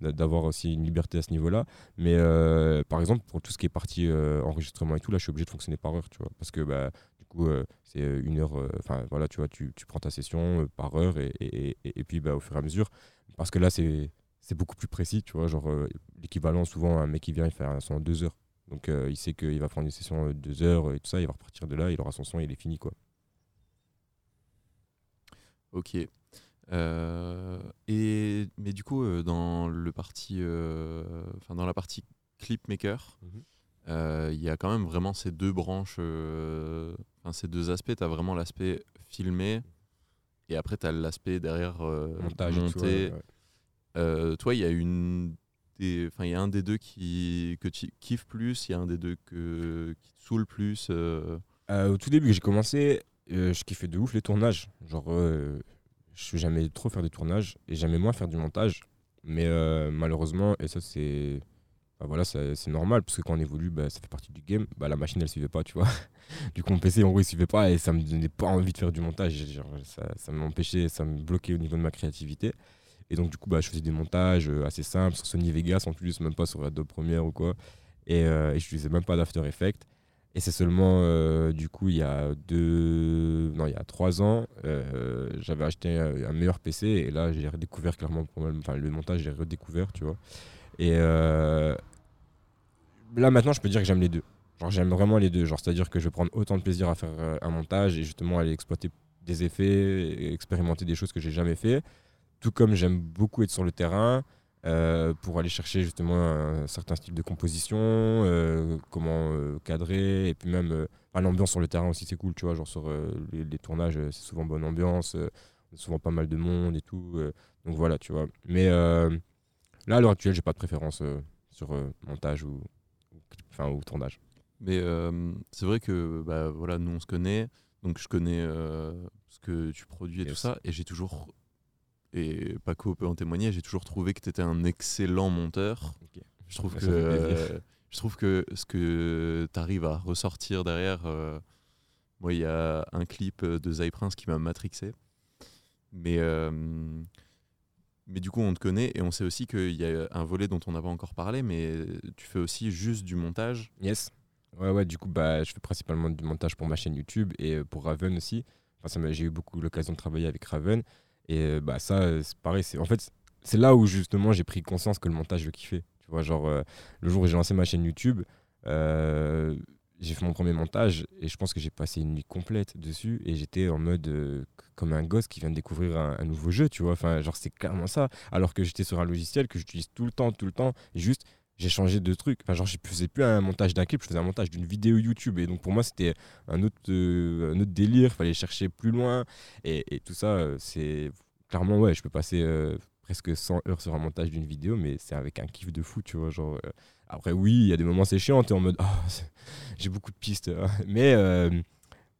d'avoir aussi une liberté à ce niveau-là. Mais euh, par exemple, pour tout ce qui est partie euh, enregistrement et tout, là, je suis obligé de fonctionner par heure, tu vois. Parce que bah, du coup, euh, c'est une heure, enfin voilà, tu vois, tu, tu prends ta session par heure et, et, puis bah, au fur et à mesure. Parce que là, c'est beaucoup plus précis, tu vois. Genre, l'équivalent, souvent, un mec qui vient, il fait son en deux heures. Donc, euh, il sait qu'il va prendre une session de deux heures et tout ça, il va repartir de là, il aura son son et il est fini, quoi. Ok. Euh, et mais du coup, euh, dans le parti, euh, enfin dans la partie clipmaker, Mhm. euh, il y a quand même vraiment ces deux branches, euh, ces deux aspects. Tu as vraiment l'aspect filmé et après tu as l'aspect derrière euh, Montage monté. ouais, ouais. Euh, toi, il y a une enfin il y a un des deux qui que tu kiffes plus, il y a un des deux que qui te saoule plus. euh. Euh, au tout début que j'ai commencé, euh, je kiffais de ouf les tournages. Genre, je jamais trop faire des tournages et jamais moins faire du montage. Mais malheureusement, et ça c'est voilà, c'est normal parce que quand on évolue, bah, ça fait partie du game. Bah, la machine elle suivait pas, tu vois. du coup, mon PC en gros il suivait pas et ça me donnait pas envie de faire du montage. Ça, ça m'empêchait, ça me bloquait au niveau de ma créativité. Et donc, du coup, bah, je faisais des montages euh, assez simples sur Sony Vegas en plus, même pas sur Adobe Premiere ou quoi. Et, euh, et je n'utilisais même pas d'After Effects. Et c'est seulement, euh, du coup, il y a deux, non, il y a trois ans, euh, j'avais acheté un, meilleur PC et là, j'ai redécouvert clairement, enfin, le montage, j'ai redécouvert, tu vois. Et là, maintenant, je peux dire que j'aime les deux. Genre, j'aime vraiment les deux. Genre, c'est-à-dire que je vais prendre autant de plaisir à faire un montage et justement aller exploiter des effets, et expérimenter des choses que j'ai jamais fait. Tout comme j'aime beaucoup être sur le terrain, euh, pour aller chercher justement un certain style de composition, euh, comment euh, cadrer, et puis même l'ambiance sur le terrain aussi c'est cool, tu vois, genre sur les, les tournages c'est souvent bonne ambiance, souvent pas mal de monde et tout, donc voilà, tu vois. Mais là à l'heure actuelle j'ai pas de préférence sur montage ou, enfin, ou tournage. Mais euh, c'est vrai que bah, voilà, nous on se connaît, donc je connais euh, ce que tu produis et tout ça, et j'ai toujours, et Paco peut en témoigner, j'ai toujours trouvé que tu étais un excellent monteur. Je trouve Bah, que euh, je trouve que ce que tu arrives à ressortir derrière, euh, moi il y a un clip de Zay Prince qui m'a matrixé, mais euh, mais du coup on te connaît et on sait aussi qu'il y a un volet dont on n'a pas encore parlé, mais tu fais aussi juste du montage. Yes. Ouais, ouais, du coup, bah, je fais principalement du montage pour ma chaîne YouTube et euh, pour Raven aussi. Enfin, j'ai eu beaucoup l'occasion de travailler avec Raven. Et euh, bah, ça, euh, c'est pareil. En fait, c'est là où justement j'ai pris conscience que le montage, je kiffais. Tu vois, genre, euh, le jour où j'ai lancé ma chaîne YouTube, j'ai fait mon premier montage et je pense que j'ai passé une nuit complète dessus et j'étais en mode comme un gosse qui vient de découvrir un, nouveau jeu, tu vois. Enfin, genre, c'est clairement ça. Alors que j'étais sur un logiciel que j'utilise tout le temps, tout le temps. Juste, j'ai changé de truc. Enfin, genre, je faisais plus un montage d'un clip, je faisais un montage d'une vidéo YouTube. Et donc, pour moi, c'était un autre, euh, un autre délire. Fallait chercher plus loin. Et, et tout ça, euh, c'est. clairement, ouais, je peux passer euh, presque 100 heures sur un montage d'une vidéo, mais c'est avec un kiff de fou, tu vois. Genre, euh, après, oui, il y a des moments, c'est chiant, t'es en mode, c'est- j'ai beaucoup de pistes. hein. Mais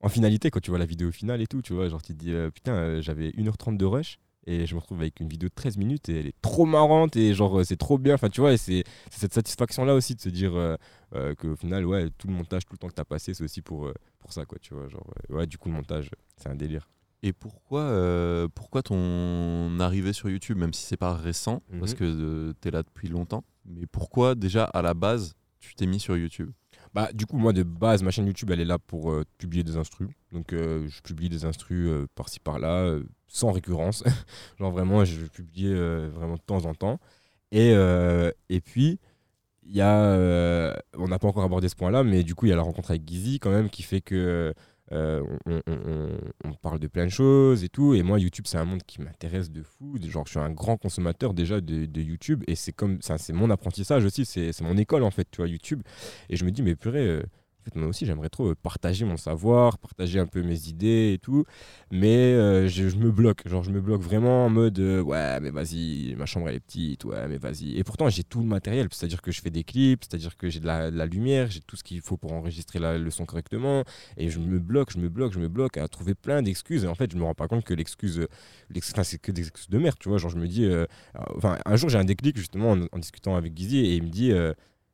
en finalité, quand tu vois la vidéo finale et tout, tu vois, genre, tu te dis, putain, j'avais 1h30 de rush. Et je me retrouve avec une vidéo de 13 minutes et elle est trop marrante et genre euh, c'est trop bien. Enfin tu vois, et c'est cette satisfaction là aussi de se dire euh, euh, qu'au final, ouais, tout le montage, tout le temps que tu as passé, c'est aussi pour, euh, pour ça, quoi, tu vois. Genre, euh, ouais, du coup, le montage, c'est un délire. Et pourquoi, pourquoi ton arrivée sur YouTube, même si c'est pas récent, parce Mhm. que tu es là depuis longtemps, mais pourquoi déjà à la base tu t'es mis sur YouTube? Bah, du coup, moi, de base, ma chaîne YouTube, elle est là pour euh, publier des instrus. Donc, euh, je publie des instrus euh, par-ci, par-là, sans récurrence. Genre, vraiment, je vais publier vraiment de temps en temps. Et, et puis, il y a. on n'a pas encore abordé ce point-là, mais du coup, il y a la rencontre avec Gizzy, quand même, qui fait que. Euh, on, parle de plein de choses et tout. Et moi, YouTube, c'est un monde qui m'intéresse de fou. Genre, je suis un grand consommateur déjà de, YouTube. Et c'est comme ça, c'est mon apprentissage aussi. C'est mon école, en fait, tu vois, YouTube. Et je me dis, mais purée, euh, moi aussi, j'aimerais trop partager mon savoir, partager un peu mes idées et tout. Mais euh, je, me bloque. Genre, je me bloque vraiment en mode, euh, ouais, mais vas-y, ma chambre, elle est petite, ouais, mais vas-y. Et pourtant, j'ai tout le matériel. C'est-à-dire que je fais des clips, c'est-à-dire que j'ai de la, lumière, j'ai tout ce qu'il faut pour enregistrer la, le son correctement. Et je me bloque, je me bloque, je me bloque à trouver plein d'excuses. Et en fait, je me rends pas compte que l'excuse, c'est que des excuses de merde, tu vois. Genre, je me dis, euh, enfin, un jour, j'ai un déclic justement en, discutant avec Gizzy et il me dit,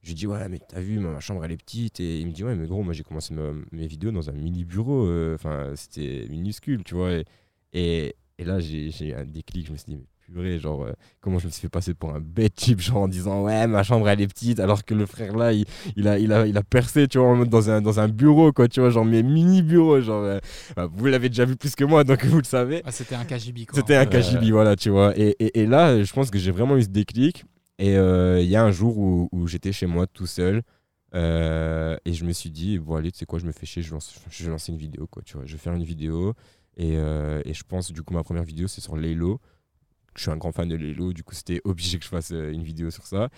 je lui dis, ouais, mais t'as vu, ma chambre, elle est petite. Et il me dit, ouais, mais gros, moi, j'ai commencé ma- mes vidéos dans un mini bureau. euh, Enfin, c'était minuscule, tu vois. Et, et, et là, j'ai eu un déclic. Je me suis dit, mais purée, genre, euh, comment je me suis fait passer pour un bête cheap, genre en disant, ouais, ma chambre, elle est petite. Alors que le frère, là, il, il, a, il, a, il a percé, tu vois, dans un, dans un bureau, quoi, tu vois, genre mes mini bureaux. Genre, euh, bah, vous l'avez déjà vu plus que moi, donc vous le savez. Ah, c'était un KGB quoi. C'était un. KGB, voilà, tu vois. Et, et, et là, je pense que j'ai vraiment eu ce déclic. Et euh, il y a un jour où, j'étais chez moi tout seul. euh, et je me suis dit, bon, allez, tu sais quoi, je me fais chier, je vais, lancer, je vais lancer une vidéo, quoi, tu vois. Je vais faire une vidéo. Et, euh, et je pense, du coup, ma première vidéo, c'est sur Laylo. Je suis un grand fan de Laylo, du coup, c'était obligé que je fasse une vidéo sur ça.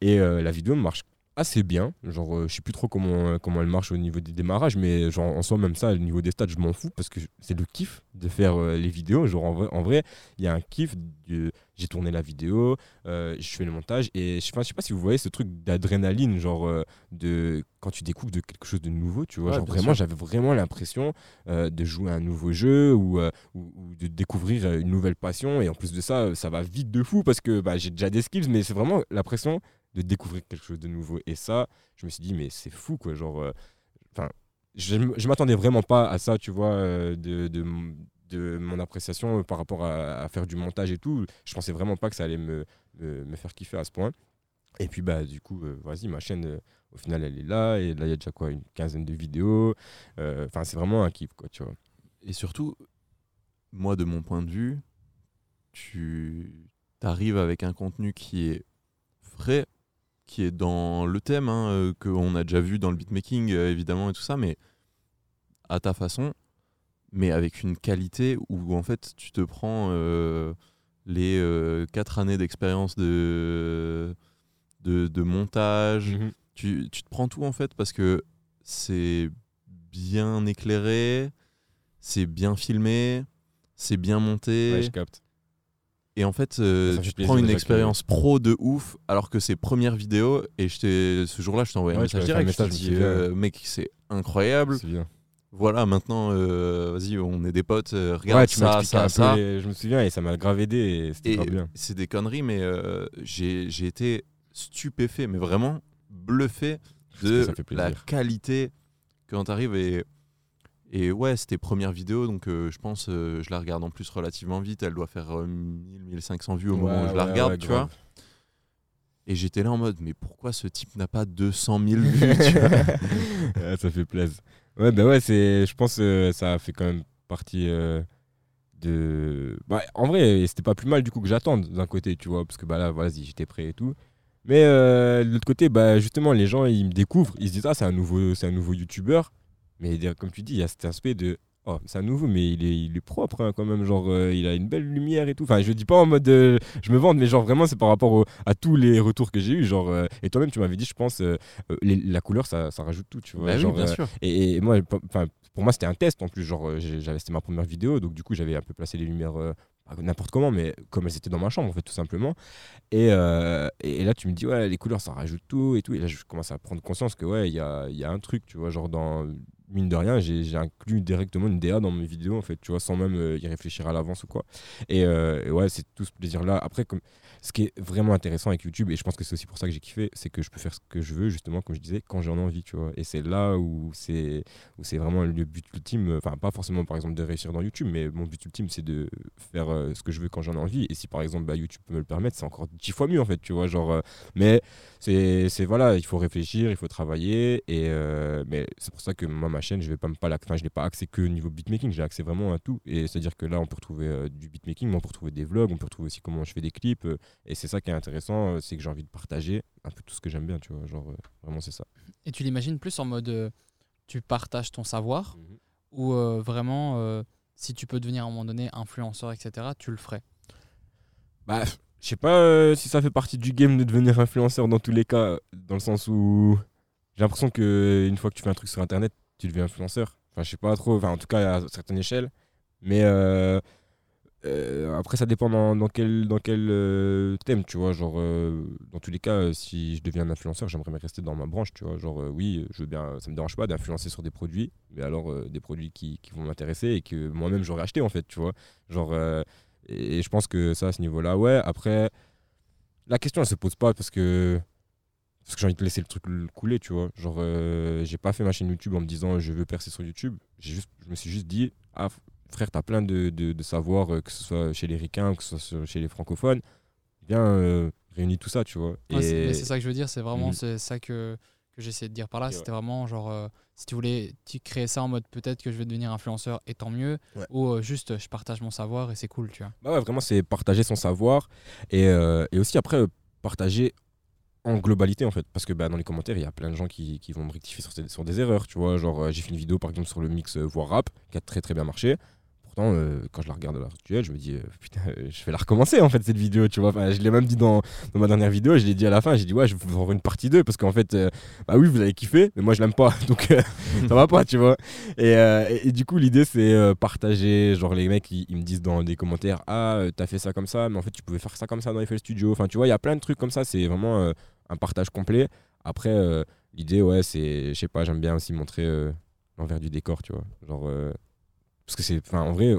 Et la vidéo marche assez bien. Genre, je sais plus trop comment, comment elle marche au niveau des démarrages, mais genre, en soi, même ça, au niveau des stats, je m'en fous parce que c'est le kiff de faire les vidéos. Genre, en vrai, il y a un kiff. de- J'ai tourné la vidéo, euh, je fais le montage et je sais pas, je sais pas si vous voyez ce truc d'adrénaline, genre, euh, de quand tu découvres de quelque chose de nouveau, tu vois. Ouais, genre, vraiment, j'avais vraiment l'impression euh, de jouer à un nouveau jeu ou, ou, ou de découvrir une nouvelle passion. Et en plus de ça, ça va vite de fou parce que bah, j'ai déjà des skills, mais c'est vraiment l'impression de découvrir quelque chose de nouveau. Et ça, je me suis dit, mais c'est fou, quoi. Genre, enfin, je, m'attendais vraiment pas à ça, tu vois, de, de mon appréciation par rapport à, faire du montage et tout. Je pensais vraiment pas que ça allait me, me, faire kiffer à ce point. Et puis, bah, du coup, euh, vas-y, ma chaîne, euh, au final, elle est là. Et là, il y a déjà quoi, une quinzaine de vidéos. Euh, Enfin, c'est vraiment un kiff, quoi. Et surtout, moi, de mon point de vue, tu arrives avec un contenu qui est frais, qui est dans le thème, hein, euh, qu'on a déjà vu dans le beatmaking, euh, évidemment, et tout ça, mais à ta façon, mais avec une qualité où, en fait, tu te prends euh, les euh, quatre années d'expérience de, de, de montage, tu, tu te prends tout en fait parce que c'est bien éclairé, c'est bien filmé, c'est bien monté. Ouais, je capte. et en fait, euh, tu te prends une expérience pro de ouf alors que c'est première vidéo. Et ce jour-là, je t'ai envoyé un Ouais, message un direct. Je t'ai message, je me dit, euh, mec, c'est incroyable. Voilà, maintenant, euh, vas-y, on est des potes. euh, regarde Ouais, tu ça, ça, je me souviens, et ça m'a grave aidé, c'était bien. c'est des conneries, mais euh, j'ai été stupéfait, mais vraiment bluffé de la qualité quand t'arrives et et ouais c'était première vidéo donc euh, je pense je la regarde en plus relativement vite elle doit faire euh, 1000 1500 vues au moment où je la regarde tu grave. vois et j'étais là en mode mais pourquoi ce type n'a pas 200 000 vues tu vois? Ouais, ça fait plaisir. Ouais, bah ouais, c'est, je pense que ça a fait quand même partie euh, de. Bah, en vrai, c'était pas plus mal du coup que j'attende d'un côté, tu vois, parce que bah là, vas-y, j'étais prêt et tout. Mais euh, de l'autre côté, bah justement, les gens ils me découvrent, ils se disent ah c'est un nouveau, c'est un nouveau youtubeur. Mais euh, comme tu dis, il y a cet aspect de oh c'est un nouveau, mais il est, il est propre hein, quand même, genre euh, il a une belle lumière et tout. Enfin, je dis pas en mode euh, je me vante, mais genre vraiment c'est par rapport au- à tous les retours que j'ai eu, genre euh, et toi-même tu m'avais dit, je pense les- la couleur ça, ça rajoute tout, tu vois. Bah oui, bien sûr et, et moi, pour moi, c'était un test en plus. Genre, j'avais c'était ma première vidéo, donc du coup, j'avais un peu placé les lumières n'importe comment, mais comme elles étaient dans ma chambre, en fait, tout simplement. Et, euh, et, là, tu me dis, ouais, les couleurs, ça rajoute tout et tout. Et là, je commence à prendre conscience que, ouais, il y a, y a, un truc, tu vois, genre, dans, mine de rien, j'ai inclus directement une DA dans mes vidéos, en fait, tu vois, sans même euh, y réfléchir à l'avance ou quoi. Et, euh, ouais, c'est tout ce plaisir-là. Après, ce qui est vraiment intéressant avec YouTube, et je pense que c'est aussi pour ça que j'ai kiffé, c'est que je peux faire ce que je veux, justement, comme je disais, quand j'en ai envie, tu vois. Et c'est là où c'est vraiment le but ultime, enfin, pas forcément, par exemple, de réussir dans YouTube, mais mon but ultime, c'est de faire euh, ce que je veux quand j'en ai envie. Et si, par exemple, bah, YouTube peut me le permettre, c'est encore dix fois mieux, en fait, tu vois. Genre, mais c'est voilà, il faut réfléchir, il faut travailler, et mais c'est pour ça que moi, ma chaîne, je vais pas me pas enfin, je l'ai pas accès que au niveau beatmaking, j'ai accès vraiment à tout. Et c'est-à-dire que là, on peut retrouver du beatmaking, mais on peut retrouver des vlogs, on peut retrouver aussi comment je fais des clips, et c'est ça qui est intéressant, euh, c'est que j'ai envie de partager un peu tout ce que j'aime bien, tu vois. Genre, euh, vraiment, c'est ça. Et tu l'imagines plus en mode euh, tu partages ton savoir mhm. ou vraiment, si tu peux devenir à un moment donné influenceur, etc., tu le ferais? Bah, je sais pas si ça fait partie du game de devenir influenceur dans tous les cas, dans le sens où j'ai l'impression que une fois que tu fais un truc sur internet, tu deviens influenceur. Enfin, je sais pas trop, enfin, en tout cas à certaines échelles. Mais euh, après, ça dépend dans, quel, dans quel euh, thème, tu vois. Genre, euh, dans tous les cas, si je deviens un influenceur, j'aimerais rester dans ma branche, tu vois. Genre, oui, je veux bien, ça me dérange pas d'influencer sur des produits, mais alors des produits qui, qui vont m'intéresser et que moi-même j'aurais acheté, en fait, tu vois. Genre, et, je pense que ça, à ce niveau-là, ouais. Après, la question, elle se pose pas parce que. Parce que j'ai envie de laisser le truc couler, tu vois. Genre, j'ai pas fait ma chaîne YouTube en me disant je veux percer sur YouTube. Juste, je me suis juste dit, ah, frère, tu as plein de, de, savoir, euh, que ce soit chez les ricains, que ce soit chez les francophones. Viens, euh, réunis tout ça, tu vois. c'est ça que je veux dire, c'est vraiment mhm. ça que, que j'essaie de dire par là. C'était vraiment genre, euh, si tu voulais créer ça en mode peut-être que je vais devenir influenceur et tant mieux, ou juste je partage mon savoir et c'est cool, tu vois. Bah ouais, vraiment, c'est partager son savoir et, et aussi après partager en globalité en fait. Parce que bah, dans les commentaires il y a plein de gens qui, vont me rectifier sur, des erreurs tu vois. Genre j'ai fait une vidéo par exemple sur le mix voix rap qui a très très bien marché Pourtant, euh, quand je la regarde à l'heure actuelle, je me dis, euh, putain, euh, je vais la recommencer en fait cette vidéo, tu vois. Enfin, je l'ai même dit dans, dans, ma dernière vidéo, je l'ai dit à la fin, j'ai dit, ouais, je vais vous une partie 2 parce qu'en fait, bah oui, vous avez kiffé, mais moi je l'aime pas, donc ça va pas, tu vois. Et, et, du coup, l'idée c'est partager, genre les mecs, ils, me disent dans des commentaires, ah, t'as fait ça comme ça, mais en fait, tu pouvais faire ça comme ça dans FL Studio. Enfin, tu vois, il y a plein de trucs comme ça, c'est vraiment un partage complet. Après, l'idée, ouais, c'est, je sais pas, j'aime bien aussi montrer l'envers du décor, tu vois. Genre parce que c'est, en vrai,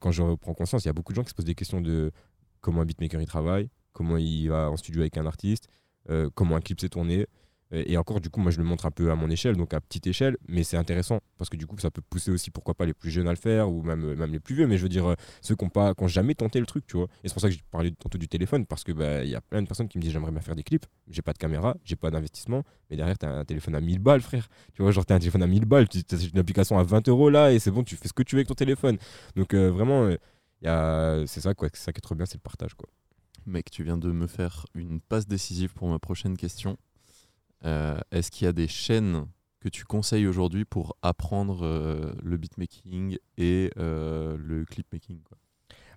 quand je reprends conscience, il y a beaucoup de gens qui se posent des questions de comment un beatmaker il travaille, comment il va en studio avec un artiste, euh, comment un clip s'est tourné. Et encore, du coup, moi, je le montre un peu à mon échelle, donc à petite échelle, mais c'est intéressant parce que du coup, ça peut pousser aussi, pourquoi pas, les plus jeunes à le faire ou même, même les plus vieux, mais je veux dire, euh, ceux qui n'ont jamais tenté le truc, tu vois. Et c'est pour ça que je parlais tantôt du téléphone parce que bah, y a plein de personnes qui me disent j'aimerais bien faire des clips, j'ai pas de caméra, j'ai pas d'investissement, mais derrière, tu as un téléphone à 1000 balles, frère. Tu vois, genre, tu as un téléphone à 1000 balles, tu as une application à 20 euros là et c'est bon, tu fais ce que tu veux avec ton téléphone. Donc, euh, vraiment, euh, c'est ça, quoi. C'est ça qui est trop bien, c'est le partage, quoi. Mec, tu viens de me faire une passe décisive pour ma prochaine question. Euh, est-ce qu'il y a des chaînes que tu conseilles aujourd'hui pour apprendre euh, le beatmaking et euh, le clipmaking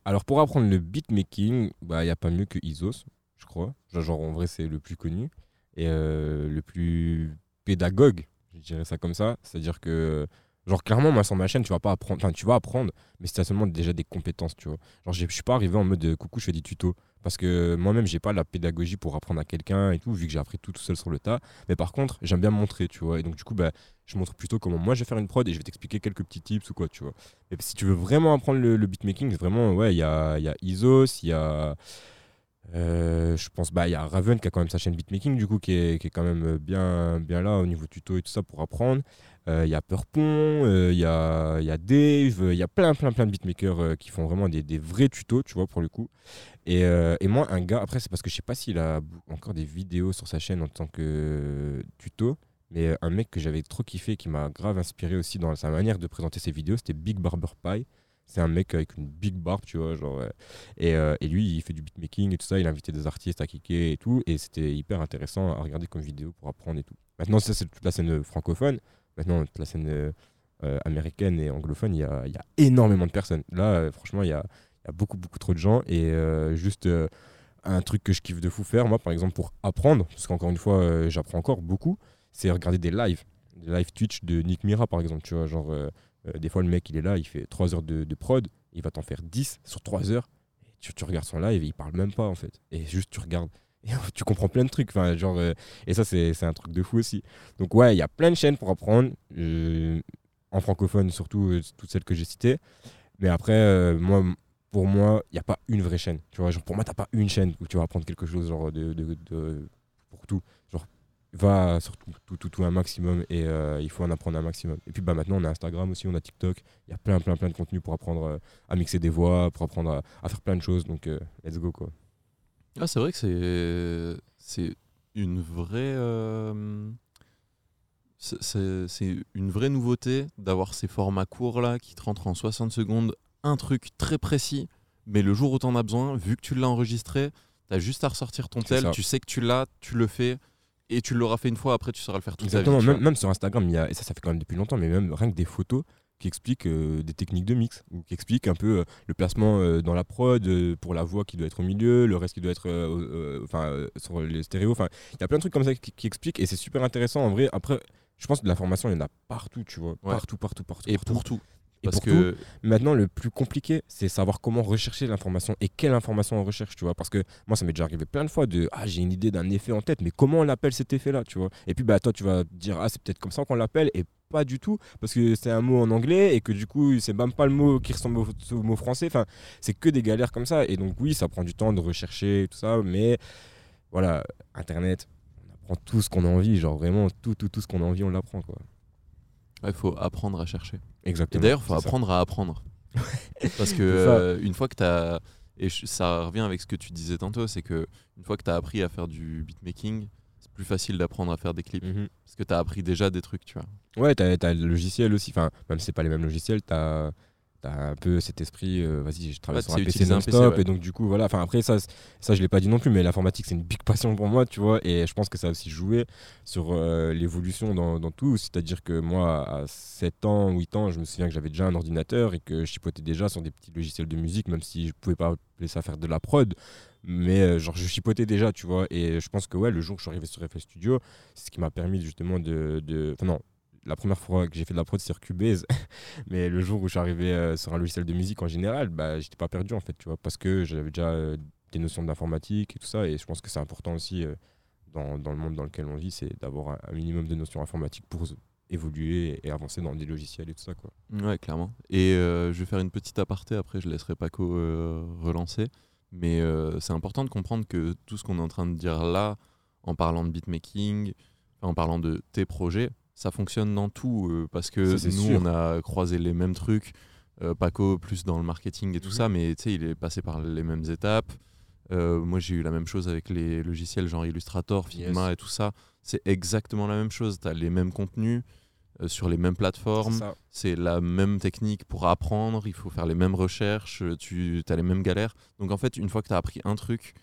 Alors pour apprendre le beatmaking, bah, il n'y a pas mieux que Isos, je crois. Genre, en vrai c'est le plus connu et le plus pédagogue, je dirais ça comme ça. C'est-à-dire que Genre, clairement, moi, sur ma chaîne, tu vas pas apprendre. Enfin, tu vas apprendre, mais c'est seulement déjà des compétences, tu vois. Genre, je suis pas arrivé en mode coucou, je fais des tutos. Parce que moi-même, j'ai pas la pédagogie pour apprendre à quelqu'un et tout, vu que j'ai appris tout tout seul sur le tas. Mais par contre, j'aime bien montrer, tu vois. Et donc, du coup, bah, je montre plutôt comment moi je vais faire une prod et je vais t'expliquer quelques petits tips ou quoi, tu vois. Et si tu veux vraiment apprendre le, beatmaking, vraiment, ouais, il y a, y a Isos, il y a. Euh, je pense bah il y a Raven qui a quand même sa chaîne beatmaking du coup qui est, qui est, quand même bien bien là au niveau tuto et tout ça pour apprendre euh, il y a Purpon, euh, il y, a, y, a, Dave, il y a plein, plein, plein de beatmakers euh, qui font vraiment des, des, vrais tutos, tu vois, pour le coup. Et, et moi, un gars, après, c'est parce que je sais pas s'il a encore des vidéos sur sa chaîne en tant que tuto, mais un mec que j'avais trop kiffé, qui m'a grave inspiré aussi dans sa manière de présenter ses vidéos, c'était Big Barber Pie. C'est un mec avec une big barbe, tu vois, genre. Et, et, lui, il fait du beatmaking et tout ça. Il a invité des artistes à kicker et tout. Et c'était hyper intéressant à regarder comme vidéo pour apprendre et tout. Maintenant, ça, c'est toute la scène francophone. Maintenant, la scène euh, euh, américaine et anglophone, il y a, y a, énormément de personnes. Là, euh, franchement, il y a, beaucoup, beaucoup trop de gens. Et juste un truc que je kiffe de fou faire, moi, par exemple, pour apprendre, parce qu'encore une fois, j'apprends encore beaucoup, c'est regarder des lives. Des live Twitch de Nick Mira, par exemple. Tu vois, genre, des fois, le mec, il est là, il fait 3 heures de, prod, il va t'en faire 10 sur 3 heures Tu, tu regardes son live et il parle même pas en fait. Et juste tu regardes. Et tu comprends plein de trucs. Enfin, genre, euh, et ça, c'est un truc de fou aussi. Donc, ouais, il y a plein de chaînes pour apprendre. euh, en francophone, surtout euh, toutes celles que j'ai citées. Mais après, euh, moi, pour moi, il n'y a pas une vraie chaîne. Tu vois, genre, pour moi, tu n'as pas une chaîne où tu vas apprendre quelque chose genre, de- pour tout. Va sur tout, tout, tout, tout un maximum et euh, il faut en apprendre un maximum. Et puis bah, maintenant, on a Instagram aussi, on a TikTok. Il y a plein, plein, plein de contenu pour apprendre euh, à mixer des voix, pour apprendre à, à faire plein de choses. Donc, euh, let's go, quoi. Ah, c'est vrai que c'est une vraie euh, c'est- une vraie nouveauté d'avoir ces formats courts là qui te rentrent en 60 secondes un truc très précis mais le jour où t'en as besoin vu que tu l'as enregistré t'as juste à ressortir ton tel ça. tu sais que tu l'as tu le fais et tu l'auras fait une fois après tu sauras le faire toute ta vie Exactement, même, même sur Instagram, il y a, et ça, ça fait quand même depuis longtemps, mais même rien que des photos qui expliquent euh, des techniques de mix, ou qui expliquent un peu euh, le placement euh, dans la prod, pour la voix qui doit être au milieu, le reste qui doit être enfin, sur les stéréos. Enfin, il y a plein de trucs comme ça qui, qui expliquent, et c'est super intéressant en vrai. Après, je pense que de la formation, il y en a partout, tu vois. Ouais. Partout, partout, partout. et partout. pour tout Et parce que Maintenant, le plus compliqué, c'est savoir comment rechercher l'information et quelle information on recherche, tu vois. Parce que moi, ça m'est déjà arrivé plein de fois de Ah, j'ai une idée d'un effet en tête, mais comment on l'appelle cet effet-là, tu vois? Et puis, bah, toi, tu vas te dire Ah, c'est peut-être comme ça qu'on l'appelle, et pas du tout, parce que c'est un mot en anglais et que du coup, c'est même pas le mot qui ressemble au, au mot français. Enfin, c'est que des galères comme ça. Et donc, oui, ça prend du temps de rechercher et tout ça, mais voilà, Internet, on apprend tout ce qu'on a envie, genre vraiment tout, tout, tout ce qu'on a envie, on l'apprend, quoi. Il faut apprendre à chercher Et Exactement. d'ailleurs, il faut ça. apprendre à apprendre. Parce que euh, une fois que tu as. Et ça revient avec ce que tu disais tantôt, c'est que une fois que tu as appris à faire du beatmaking, c'est plus facile d'apprendre à faire des clips. Mhm. Parce que tu as appris déjà des trucs, tu vois. Ouais, t'as as le logiciel aussi. Enfin, même si c'est pas les mêmes logiciels, t'as as un peu cet esprit. euh, Vas-y, je travaille Ouais, sur un PC non-stop. ouais. Et donc, du coup, voilà. Enfin, après, ça, ça je l'ai pas dit non plus, mais l'informatique, c'est une big passion pour moi, tu vois. Et je pense que ça a aussi joué sur euh, l'évolution dans, dans tout. C'est-à-dire que moi, à 7 ans, 8 ans, je me souviens que j'avais déjà un ordinateur et que je chipotais déjà sur des petits logiciels de musique, même si je pouvais pas appeler ça faire de la prod. Mais euh, genre, je chipotais déjà, tu vois. Et je pense que, ouais, le jour où je suis arrivé sur FL Studio, c'est ce qui m'a permis justement de. de... Enfin, non, la première fois que j'ai fait de la prod, c'est Cubase. Mais le jour où je suis arrivé euh, sur un logiciel de musique en général, bah, j'étais pas perdu en fait, tu vois, parce que j'avais déjà euh, des notions d'informatique et tout ça. Et je pense que c'est important aussi euh, dans, le monde dans lequel on vit, c'est d'avoir un, minimum de notions informatiques pour évoluer et, avancer dans des logiciels et tout ça, quoi. Ouais, clairement. Et je vais faire une petite aparté, après je laisserai Paco relancer. Mais c'est important de comprendre que tout ce qu'on est en train de dire là, en parlant de beatmaking, en parlant de tes projets, ça fonctionne dans tout. euh, parce que Ça, nous, sûr. on a croisé les mêmes trucs. Euh, Paco, plus dans le marketing et tout Mhm. ça, mais tu sais, il est passé par les mêmes étapes. Euh, moi, j'ai eu la même chose avec les logiciels genre Illustrator, Figma Yes. et tout ça. C'est exactement la même chose. Tu as les mêmes contenus sur les mêmes plateformes c'est la même technique pour apprendre, il faut faire les mêmes recherches, tu as les mêmes galères. Donc en fait, une fois que tu as appris un truc,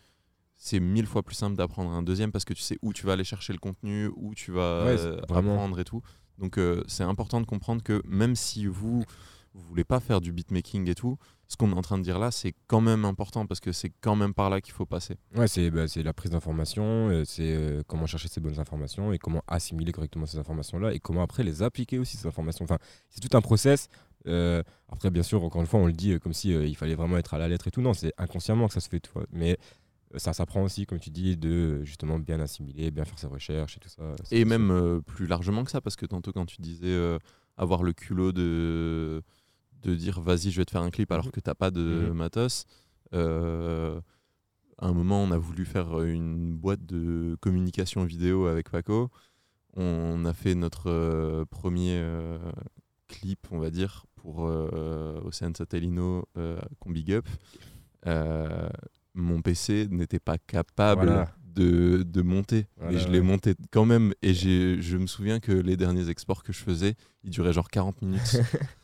c'est mille fois plus simple d'apprendre un deuxième parce que tu sais où tu vas aller chercher le contenu, où tu vas Ouais, euh, vraiment. apprendre et tout. Donc euh, c'est important de comprendre que même si vous vous voulez pas faire du beatmaking et tout, ce qu'on est en train de dire là, c'est quand même important parce que c'est quand même par là qu'il faut passer. Ouais, c'est bah, la prise d'information, euh, c'est euh, comment chercher ces bonnes informations et comment assimiler correctement ces informations-là et comment après les appliquer aussi, ces informations. Enfin, c'est tout un process. Euh, après, bien sûr, encore une fois, on le dit comme si il fallait vraiment être à la lettre et tout. Non, c'est inconsciemment que ça se fait. Mais ça s'apprend aussi, comme tu dis, de euh, justement bien assimiler, bien faire ses recherches et tout ça. Et même euh, plus largement que ça, parce que tantôt quand tu disais euh, avoir le culot de, de dire vas-y, je vais te faire un clip alors Mhm. que t'as pas de Mhm. matos, euh, à un moment on a voulu faire une boîte de communication vidéo avec Paco. On a fait notre euh, premier euh, clip, on va dire, pour euh, Océane Satellino euh, qu'on big up. Mon PC n'était pas capable Voilà. de, de monter, mais Voilà, je l'ai ouais. monté quand même. Et j'ai- je me souviens que les derniers exports que je faisais, ils duraient genre 40 minutes.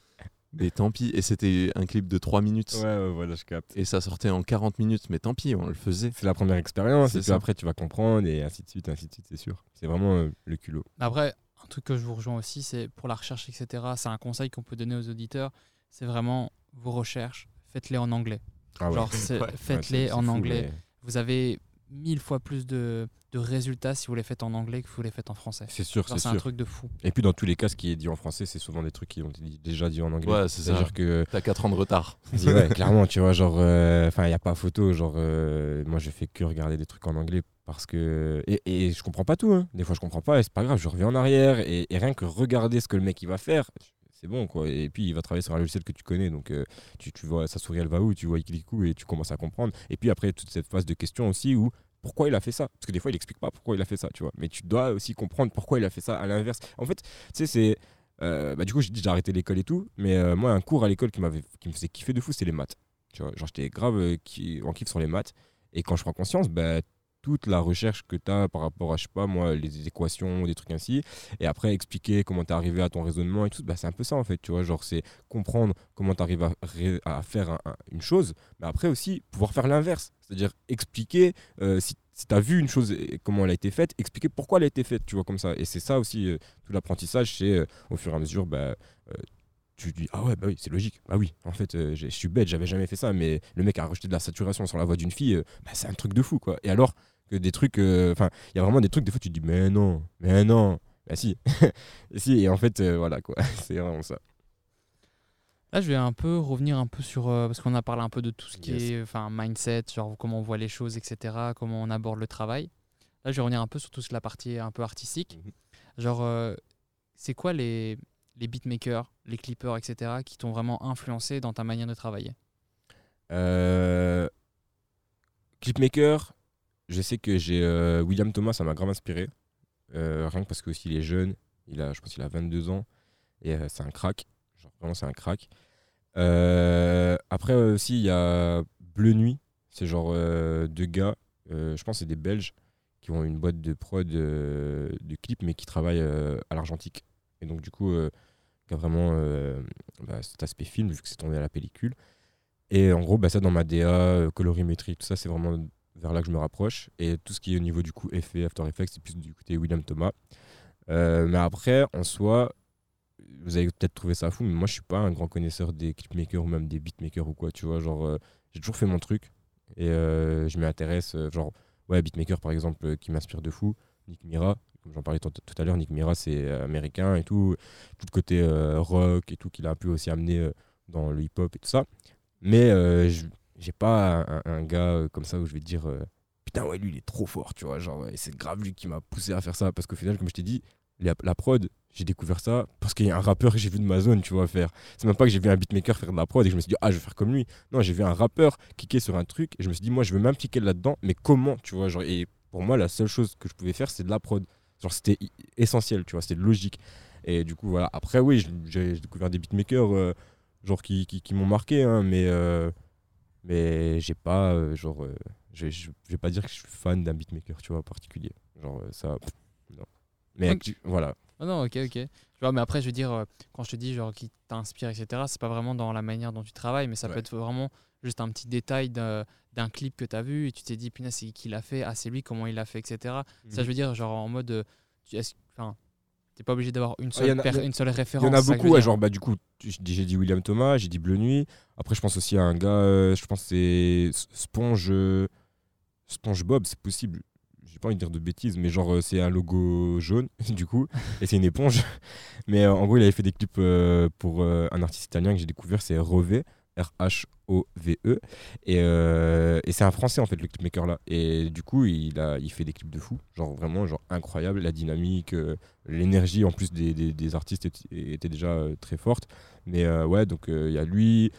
mais tant pis. Et c'était un clip de 3 minutes. Ouais, ouais, voilà, je capte. Et ça sortait en 40 minutes, mais tant pis, on le faisait. C'est la première expérience et puis après tu vas comprendre et ainsi de suite, ainsi de suite, c'est sûr. C'est vraiment euh, le culot. Après, un truc que je vous rejoins aussi, c'est pour la recherche, etc. C'est un conseil qu'on peut donner aux auditeurs. C'est vraiment vos recherches, faites-les en anglais. Ah ouais. Genre, Ouais. Faites-les en anglais. mais- Vous avez mille fois plus de, de résultats si vous les faites en anglais que si vous les faites en français. C'est sûr, c'est C'est un truc de fou. Et puis dans tous les cas, ce qui est dit en français, c'est souvent des trucs qui ont été dit- déjà dit en anglais. Ouais, c'est ça. C'est-à-dire que T'as 4 ans de retard. Ouais, clairement, tu vois, genre, euh, enfin, il n'y a pas photo, genre, euh, moi, je fais que regarder des trucs en anglais parce que. Et, et je comprends pas tout, hein. Des fois, je comprends pas, et c'est pas grave, je reviens en arrière, et, et rien que regarder ce que le mec il va faire, c'est bon, quoi. Et puis, il va travailler sur un logiciel que tu connais, donc euh, tu, tu vois sa souris, elle va où, tu vois, il clique où, et tu commences à comprendre. Et puis après, toute cette phase de questions aussi où. Pourquoi il a fait ça? Parce que des fois, il explique pas pourquoi il a fait ça, tu vois. Mais tu dois aussi comprendre pourquoi il a fait ça à l'inverse. En fait, tu sais, c'est. euh, bah, du coup, j'ai arrêté l'école et tout, mais euh, moi, un cours à l'école qui, m'avait, qui me faisait kiffer de fou, c'est les maths. Tu vois, genre, j'étais grave qui, en kiff sur les maths. Et quand je prends conscience, bah, toute la recherche que tu as par rapport à, je sais pas, moi, les équations, des trucs ainsi, et après expliquer comment tu es arrivé à ton raisonnement et tout, bah, c'est un peu ça en fait, tu vois. Genre, c'est comprendre comment tu arrives à, faire un- un- une chose, mais après aussi pouvoir faire l'inverse. C'est-à-dire expliquer, euh, si, si tu as vu une chose et comment elle a été faite, expliquer pourquoi elle a été faite, tu vois, comme ça. Et c'est ça aussi, euh, tout l'apprentissage, c'est euh, au fur et à mesure, bah, tu dis ah ouais bah oui c'est logique bah oui en fait euh, je suis bête j'avais jamais fait ça mais le mec a rejeté de la saturation sur la voix d'une fille euh, bah, c'est un truc de fou quoi et alors que des trucs euh, enfin il y a vraiment des trucs des fois tu te dis mais non mais non bah si et si et en fait voilà quoi c'est vraiment ça Là, je vais un peu revenir un peu sur. parce qu'on a parlé un peu de tout ce qui Yes. est enfin, mindset, genre comment on voit les choses, etc., comment on aborde le travail. Là, je vais revenir un peu sur tout ce- la partie un peu artistique. Mhm. Genre, c'est quoi les, les beatmakers, les clippers, etc., qui t'ont vraiment influencé dans ta manière de travailler Euh, Clipmaker, je sais que j'ai euh, William Thomas, ça m'a grave inspiré. Euh, rien que parce que aussi il est jeune, il a, je pense qu'il a 22 ans et euh, c'est un crack. Vraiment c'est un crack. Après aussi il y a Bleu Nuit, c'est genre deux gars, je pense que c'est des Belges qui ont une boîte de prod de clips mais qui travaillent à l'argentique. Et donc du coup, vraiment euh, bah, cet aspect film vu que c'est tourné à la pellicule. Et en gros, bah, ça dans ma DA, euh, colorimétrie, tout ça, c'est vraiment vers là que je me rapproche. Et tout ce qui est au niveau du coup effet, After Effects, c'est plus du côté William Thomas. Euh, mais après, en soi, vous avez peut-être trouvé ça fou, mais moi je suis pas un grand connaisseur des clipmakers ou même des beatmakers ou quoi, tu vois. Genre, j'ai toujours fait mon truc et je m'y intéresse. euh, genre, ouais, beatmaker par exemple, qui m'inspire de fou, Nick Mira. Comme j'en parlais tout à l'heure, Nick Mira c'est euh, américain et tout. Tout le côté euh, rock et tout qu'il a peu aussi amené euh, dans le hip-hop et tout ça. Mais je- j'ai pas un, gars comme ça où je vais dire putain ouais lui il est trop fort tu vois genre ouais, c'est grave lui qui m'a poussé à faire ça parce qu'au final comme je t'ai dit la, la prod j'ai découvert ça parce qu'il y a un rappeur que j'ai vu de ma zone tu vois faire c'est même pas que j'ai vu un beatmaker faire de la prod et que je me suis dit ah je vais faire comme lui non j'ai vu un rappeur kicker sur un truc et je me suis dit moi je veux même kicker là-dedans mais comment tu vois genre et pour moi la seule chose que je pouvais faire c'est de la prod genre c'était essentiel tu vois c'était logique et du coup voilà après oui j'ai découvert des beatmakers euh, genre qui, qui, qui m'ont marqué hein, mais euh, mais j'ai pas euh, genre euh, je vais pas dire que je suis fan d'un beatmaker tu vois en particulier genre ça pff, non mais voilà Ah non, ok, ok. Tu vois, mais après, je veux dire, quand je te dis genre qui t'inspire, etc., c'est pas vraiment dans la manière dont tu travailles, mais ça Ouais. peut être vraiment juste un petit détail d'un d'un clip que tu as vu et tu t'es dit, punaise, c'est qui l'a fait, ah, c'est lui, comment il l'a fait, etc. Ça, je veux dire, genre en mode. euh, Enfin, t'es pas obligé d'avoir une, Ah, seule a- une seule Il référence. y en a beaucoup, ouais, genre bah du coup, j'ai dit- William Thomas, j'ai dit Bleu Nuit. Après, je pense aussi à un gars, euh, je pense c'est Sponge, euh, Sponge Bob, c'est possible. J'ai pas envie de dire de bêtises, mais genre c'est un logo jaune du coup, et c'est une éponge. Mais euh, en gros, il avait fait des clips euh, pour euh, un artiste italien que j'ai découvert, c'est Rove, R-H-O-V-E, et, euh, et c'est un français en fait le clipmaker là. Et du coup, il a, il fait des clips de fou, genre vraiment genre incroyable, la dynamique. euh, l'énergie en plus des, des- des artistes était, était déjà euh, très forte. Mais ouais, donc il y a lui.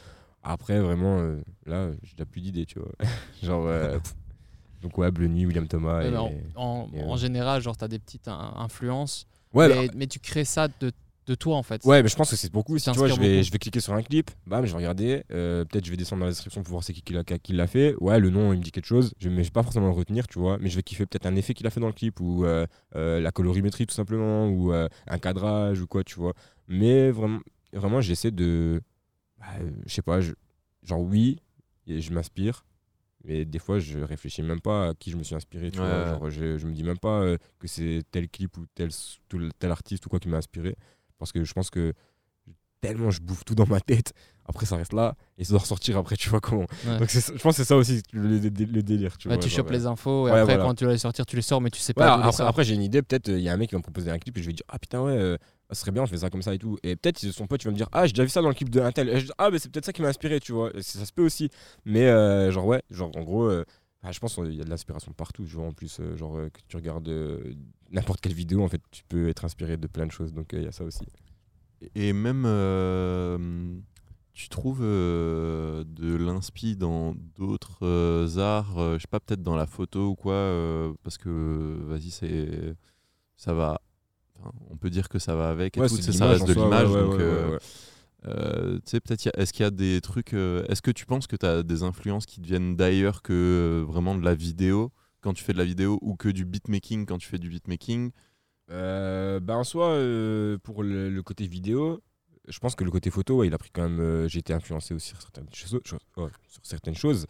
Après, vraiment, là, j'ai plus d'idées, tu vois. Genre, donc ouais, Bleu Nuit, William Thomas. Et- en, en- et, en général, genre, tu as des petites in- influences, Ouais, mais, bah, mais tu crées ça de, de toi, en fait. ouais, mais je pense que c'est beaucoup. Si, tu vois, je vais, je vais cliquer sur un clip, bam, je vais regarder. euh, Peut-être je vais descendre dans la description pour voir c'est qui qui l'a qui l'a fait. Ouais, le nom, il me dit quelque chose. Je ne vais pas forcément le retenir, tu vois. Mais je vais kiffer peut-être un effet qu'il a fait dans le clip ou euh, euh, la colorimétrie, tout simplement, ou euh, un cadrage ou quoi, tu vois. Mais vraiment, vraiment j'essaie de. bah, je sais pas, je- genre oui, et je m'inspire. Mais des fois, je réfléchis même pas à qui je me suis inspiré. Tu Ouais, vois, ouais. genre, je, je me dis même pas euh, que c'est tel clip ou tel, tel artiste ou quoi qui m'a inspiré. Parce que je pense que tellement je bouffe tout dans ma tête. Après, ça reste là et ça doit ressortir après, tu vois comment. Ouais. Donc, je pense que c'est ça aussi le, le- le délire. Tu Ouais, vois, tu genre, chopes euh, les infos et après voilà. quand tu vas les sortir, tu les sors, mais tu sais pas. après, après, j'ai une idée, peut-être il y a un mec qui va me proposer un clip et je vais dire ah putain ouais, euh, ça serait bien, je fais ça comme ça et tout. Et peut-être son pote il va me dire ah j'ai déjà vu ça dans le clip de un tel. Ah mais c'est peut-être ça qui m'a inspiré, tu vois. Ça se peut aussi. Mais euh, genre ouais, genre en gros, euh, ah, je pense qu'il y a de l'inspiration partout, vois. En plus, euh, genre euh, que tu regardes euh, n'importe quelle vidéo, en fait, tu peux être inspiré de plein de choses. Donc il y a ça aussi. Et même, tu trouves de l'inspi dans d'autres arts, je sais pas, peut-être dans la photo ou quoi, parce que, vas-y, c'est, ça va. enfin, on peut dire que ça va avec et Ouais, tout, ça reste de l'image. ouais, ouais, euh, peut-être, est-ce qu'il y a des trucs. euh, est-ce que tu penses que tu as des influences qui viennent d'ailleurs que euh, vraiment de la vidéo quand tu fais de la vidéo ou que du beatmaking quand tu fais du beatmaking? Euh, bah en soi, pour le, côté vidéo, je pense que le côté photo, il a pris quand même. J'ai été influencé aussi sur certaines choses. ouais, sur certaines choses.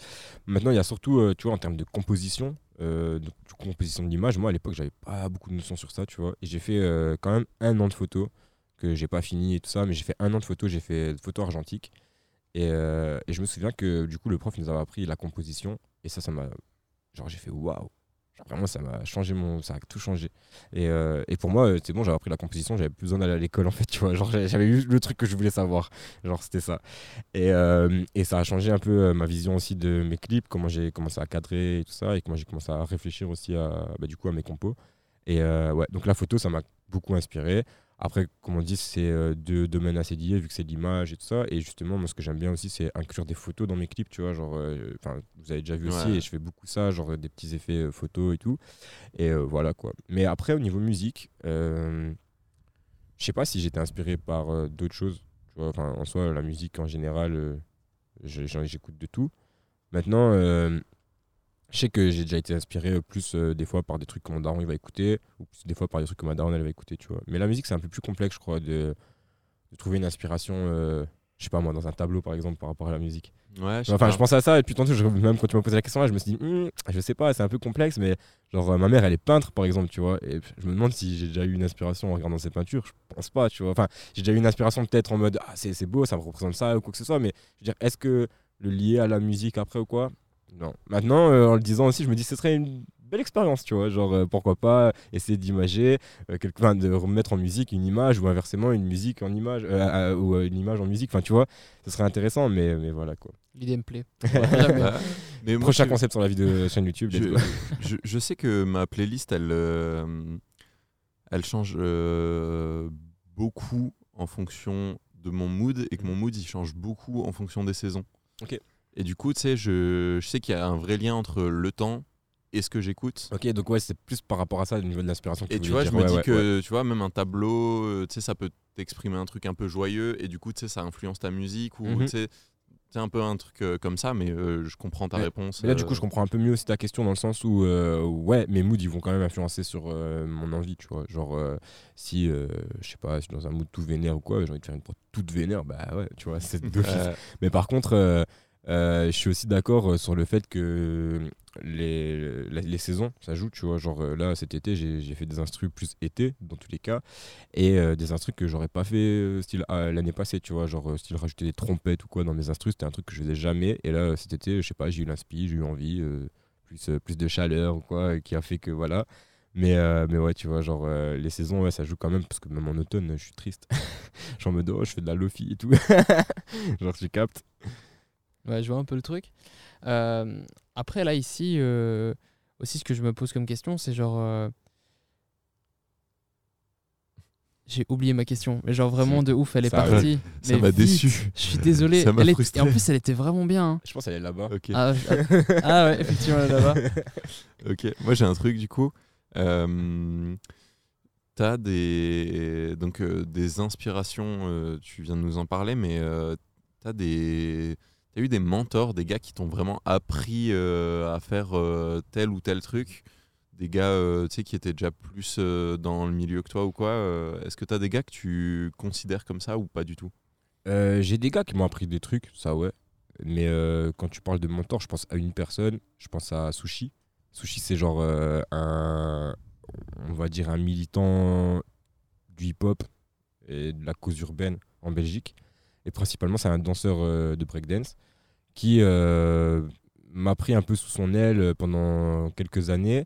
Maintenant, il y a surtout, tu vois, en termes de composition, de, composition de l'image. Moi, à l'époque, j'avais pas beaucoup de notions sur ça, tu vois. Et j'ai fait quand même un an de photo que j'ai pas fini et tout ça, mais j'ai fait un an de photo. J'ai fait photo argentique. Et, euh, et je me souviens que du coup, le prof nous avait appris la composition. Et ça, ça m'a. Genre, j'ai fait waouh! Vraiment, ça m'a changé mon. Ça a tout changé. Et, euh, et pour moi, euh, c'est bon, j'avais appris la composition, j'avais plus besoin d'aller à l'école en fait, tu vois. Genre, j'avais- eu le truc que je voulais savoir. Genre, c'était ça. Et, euh, et ça a changé un peu ma vision aussi de mes clips, comment j'ai commencé à cadrer et tout ça, et comment j'ai commencé à réfléchir aussi à, bah, du coup, à mes compos. Et ouais, donc la photo, ça m'a beaucoup inspiré. Après, comme on dit, c'est euh, deux domaines assez liés vu que c'est l'image et tout ça. Et justement, moi, ce que j'aime bien aussi, c'est inclure des photos dans mes clips, tu vois. Genre, euh, vous avez déjà vu aussi, et je fais beaucoup ça, genre des petits effets euh, photos et tout. Et euh, voilà quoi. Mais après, au niveau musique, euh, je sais pas si j'étais inspiré par euh, d'autres choses. Tu vois, enfin, en soi, la musique en général, euh, j'écoute de tout. Maintenant, euh, je sais que j'ai déjà été inspiré euh, plus euh, des fois par des trucs que mon daron il va écouter, ou plus des fois par des trucs que ma daronne elle va écouter, tu vois. Mais la musique, c'est un peu plus complexe, je crois, de, de trouver une inspiration, euh, je sais pas moi, dans un tableau par exemple, par rapport à la musique. Ouais, sais Enfin, pas. je pensais à ça, et puis tantôt, je- même quand tu m'as posé la question là, je me suis dit, Hmm, je sais pas, c'est un peu complexe, mais genre, euh, ma mère, elle est peintre, par exemple, tu vois, et je me demande si j'ai déjà eu une inspiration en regardant ses peintures, je pense pas, tu vois. Enfin, j'ai déjà eu une inspiration peut-être en mode, ah, c'est c'est beau, ça me représente ça, ou quoi que ce soit, mais je veux dire, est-ce que le lier à la musique après ou quoi Non. Maintenant, euh, en le disant aussi, je me dis, ce serait une belle expérience, tu vois, genre, euh, pourquoi pas essayer d'imager, euh, quelque- enfin, de remettre en musique une image, ou inversement, une musique en image, euh, euh, ou euh, une image en musique, enfin, tu vois, ce serait intéressant, mais, mais voilà, quoi. L'idée me plaît. Ouais. Mais moi, Prochain concept sur la vidéo chaîne YouTube. je, je, je sais que ma playlist, elle, euh, elle change euh, beaucoup en fonction de mon mood et que mon mood il change beaucoup en fonction des saisons. Ok. Et du coup, tu sais, je, je sais qu'il y a un vrai lien entre le temps et ce que j'écoute. Ok, donc ouais, c'est plus par rapport à ça, au niveau de l'inspiration. Et tu vois, je me Ouais, dis ouais, que, ouais. tu vois, même un tableau, euh, tu sais, ça peut t'exprimer un truc un peu joyeux et du coup, tu sais, ça influence ta musique ou, Mhm. tu sais, c'est un peu un truc euh, comme ça, mais euh, je comprends ta réponse. Mais là, du coup, je comprends un peu mieux aussi ta question dans le sens où, ouais, mes moods, ils vont quand même influencer sur mon envie, tu vois. Genre, si, je sais pas, je suis dans un mood tout vénère ou quoi, j'ai envie de faire une prod toute vénère, bah ouais, tu vois, c'est Mais par contre, euh, euh, je suis aussi d'accord euh, sur le fait que les, les, les saisons, ça joue, tu vois. Genre euh, là, cet été, j'ai fait des instrus plus été, dans tous les cas, et euh, des instrus que j'aurais pas fait euh, style ah, l'année passée, tu vois. Genre euh, style rajouter des trompettes ou quoi dans mes instrus, c'était un truc que je faisais jamais. Et là, cet été, je sais pas, j'ai eu l'inspi, j'ai eu envie, euh, plus, euh, plus de chaleur ou quoi, qui a fait que voilà. Mais, euh, mais ouais, tu vois, genre euh, les saisons, ça joue quand même, parce que même en automne, je suis triste. Genre, en mode, oh, je fais de la lofi et tout. genre, tu captes. Ouais, je vois un peu le truc. Euh, après, là, ici, euh, aussi, ce que je me pose comme question, c'est genre. euh, J'ai oublié ma question, mais genre vraiment de ouf, elle est Ça partie. Ça m'a déçu. Je suis désolé. Ça m'a Elle est- frustré. Et en plus, elle était vraiment bien. hein. Je pense qu'elle est là-bas. ok. Ah, je- ah ouais, effectivement, elle est là-bas. Ok, moi j'ai un truc du coup. Euh, T'as des donc euh, des inspirations, euh, tu viens de nous en parler, mais euh, t'as des t'as eu des mentors, des gars qui t'ont vraiment appris euh, à faire euh, tel ou tel truc, des gars euh, qui étaient déjà plus dans le milieu que toi ou quoi. Est-ce que t'as des gars que tu considères comme ça ou pas du tout? J'ai des gars qui m'ont appris des trucs, ça ouais. Mais quand tu parles de mentor, je pense à une personne, je pense à Sushi. Sushi, c'est genre un, on va dire un militant du hip-hop et de la cause urbaine. en Belgique. Et principalement, c'est un danseur euh, de breakdance qui euh, m'a pris un peu sous son aile pendant quelques années,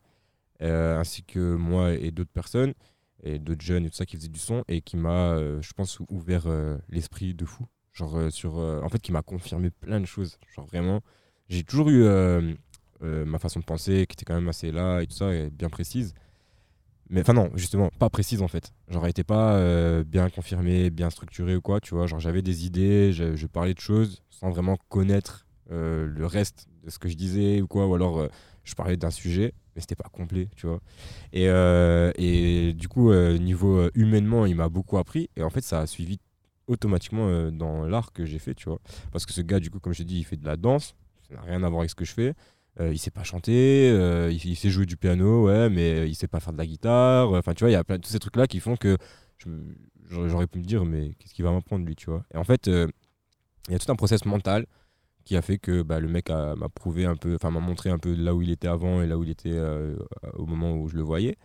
euh, ainsi que moi et d'autres personnes, et d'autres jeunes et tout ça qui faisaient du son, et qui m'a, euh, je pense, ouvert euh, l'esprit de fou. Genre, euh, sur, euh, en fait, qui m'a confirmé plein de choses. Genre, vraiment, j'ai toujours eu euh, euh, ma façon de penser qui était quand même assez là et tout ça, et bien précise. Mais enfin, non, justement, pas précise en fait. Genre, elle pas euh, bien confirmée, bien structurée ou quoi, tu vois. Genre, j'avais des idées, je, parlais de choses sans vraiment connaître euh, le reste de ce que je disais ou quoi, ou alors euh, je parlais d'un sujet, mais c'était pas complet, tu vois. Et, et du coup, niveau humainement, il m'a beaucoup appris, et en fait, ça a suivi automatiquement dans l'art que j'ai fait, tu vois. Parce que ce gars, du coup, comme je te dis, il fait de la danse, ça n'a rien à voir avec ce que je fais. Euh, il sait pas chanter, euh, il, sait jouer du piano, ouais, mais il sait pas faire de la guitare. Enfin, tu vois, il y a plein de tous ces trucs-là qui font que j'aurais pu me dire, mais qu'est-ce qu'il va m'apprendre, lui, tu vois? Et en fait, euh, il y a tout un process mental qui a fait que bah, le mec m'a prouvé un peu, enfin, m'a montré un peu là où il était avant et là où il était euh, au moment où je le voyais.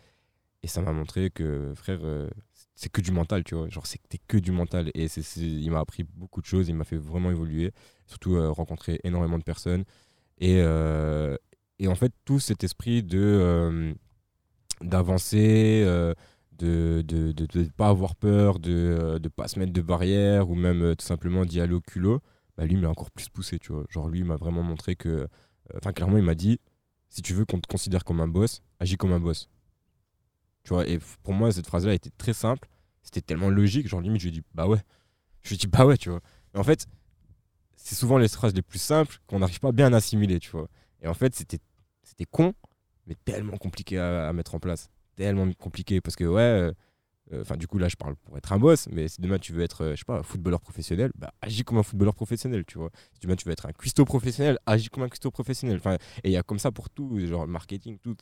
Et ça m'a montré que, frère, euh, c'est que du mental, tu vois. Genre, c'était que du mental. Et c'est- il m'a appris beaucoup de choses, il m'a fait vraiment évoluer, surtout euh, rencontrer énormément de personnes. Et, euh, et en fait, tout cet esprit de euh, d'avancer, euh, de ne de, de, pas avoir peur, de ne pas se mettre de barrières, ou même tout simplement d'y aller au culot, bah, lui, m'a encore plus poussé, tu vois. Genre, lui, m'a vraiment montré que... Enfin, clairement, il m'a dit, si tu veux qu'on te considère comme un boss, agis comme un boss. Tu vois, et pour moi, cette phrase-là était très simple. C'était tellement logique. Genre, limite, je lui ai dit, bah ouais. Je lui ai dit, bah ouais, tu vois. Mais en fait, c'est souvent les phrases les plus simples qu'on n'arrive pas bien à assimiler, tu vois. Et en fait, c'était con, mais tellement compliqué à, mettre en place. Tellement compliqué. Parce que, ouais, euh, enfin, du coup, là, je parle pour être un boss, mais si demain tu veux être, euh, je sais pas, footballeur professionnel, bah, agis comme un footballeur professionnel, tu vois. Si demain tu veux être un cuistot professionnel, agis comme un cuistot professionnel. Enfin, et il y a comme ça pour tout, genre le marketing, tout.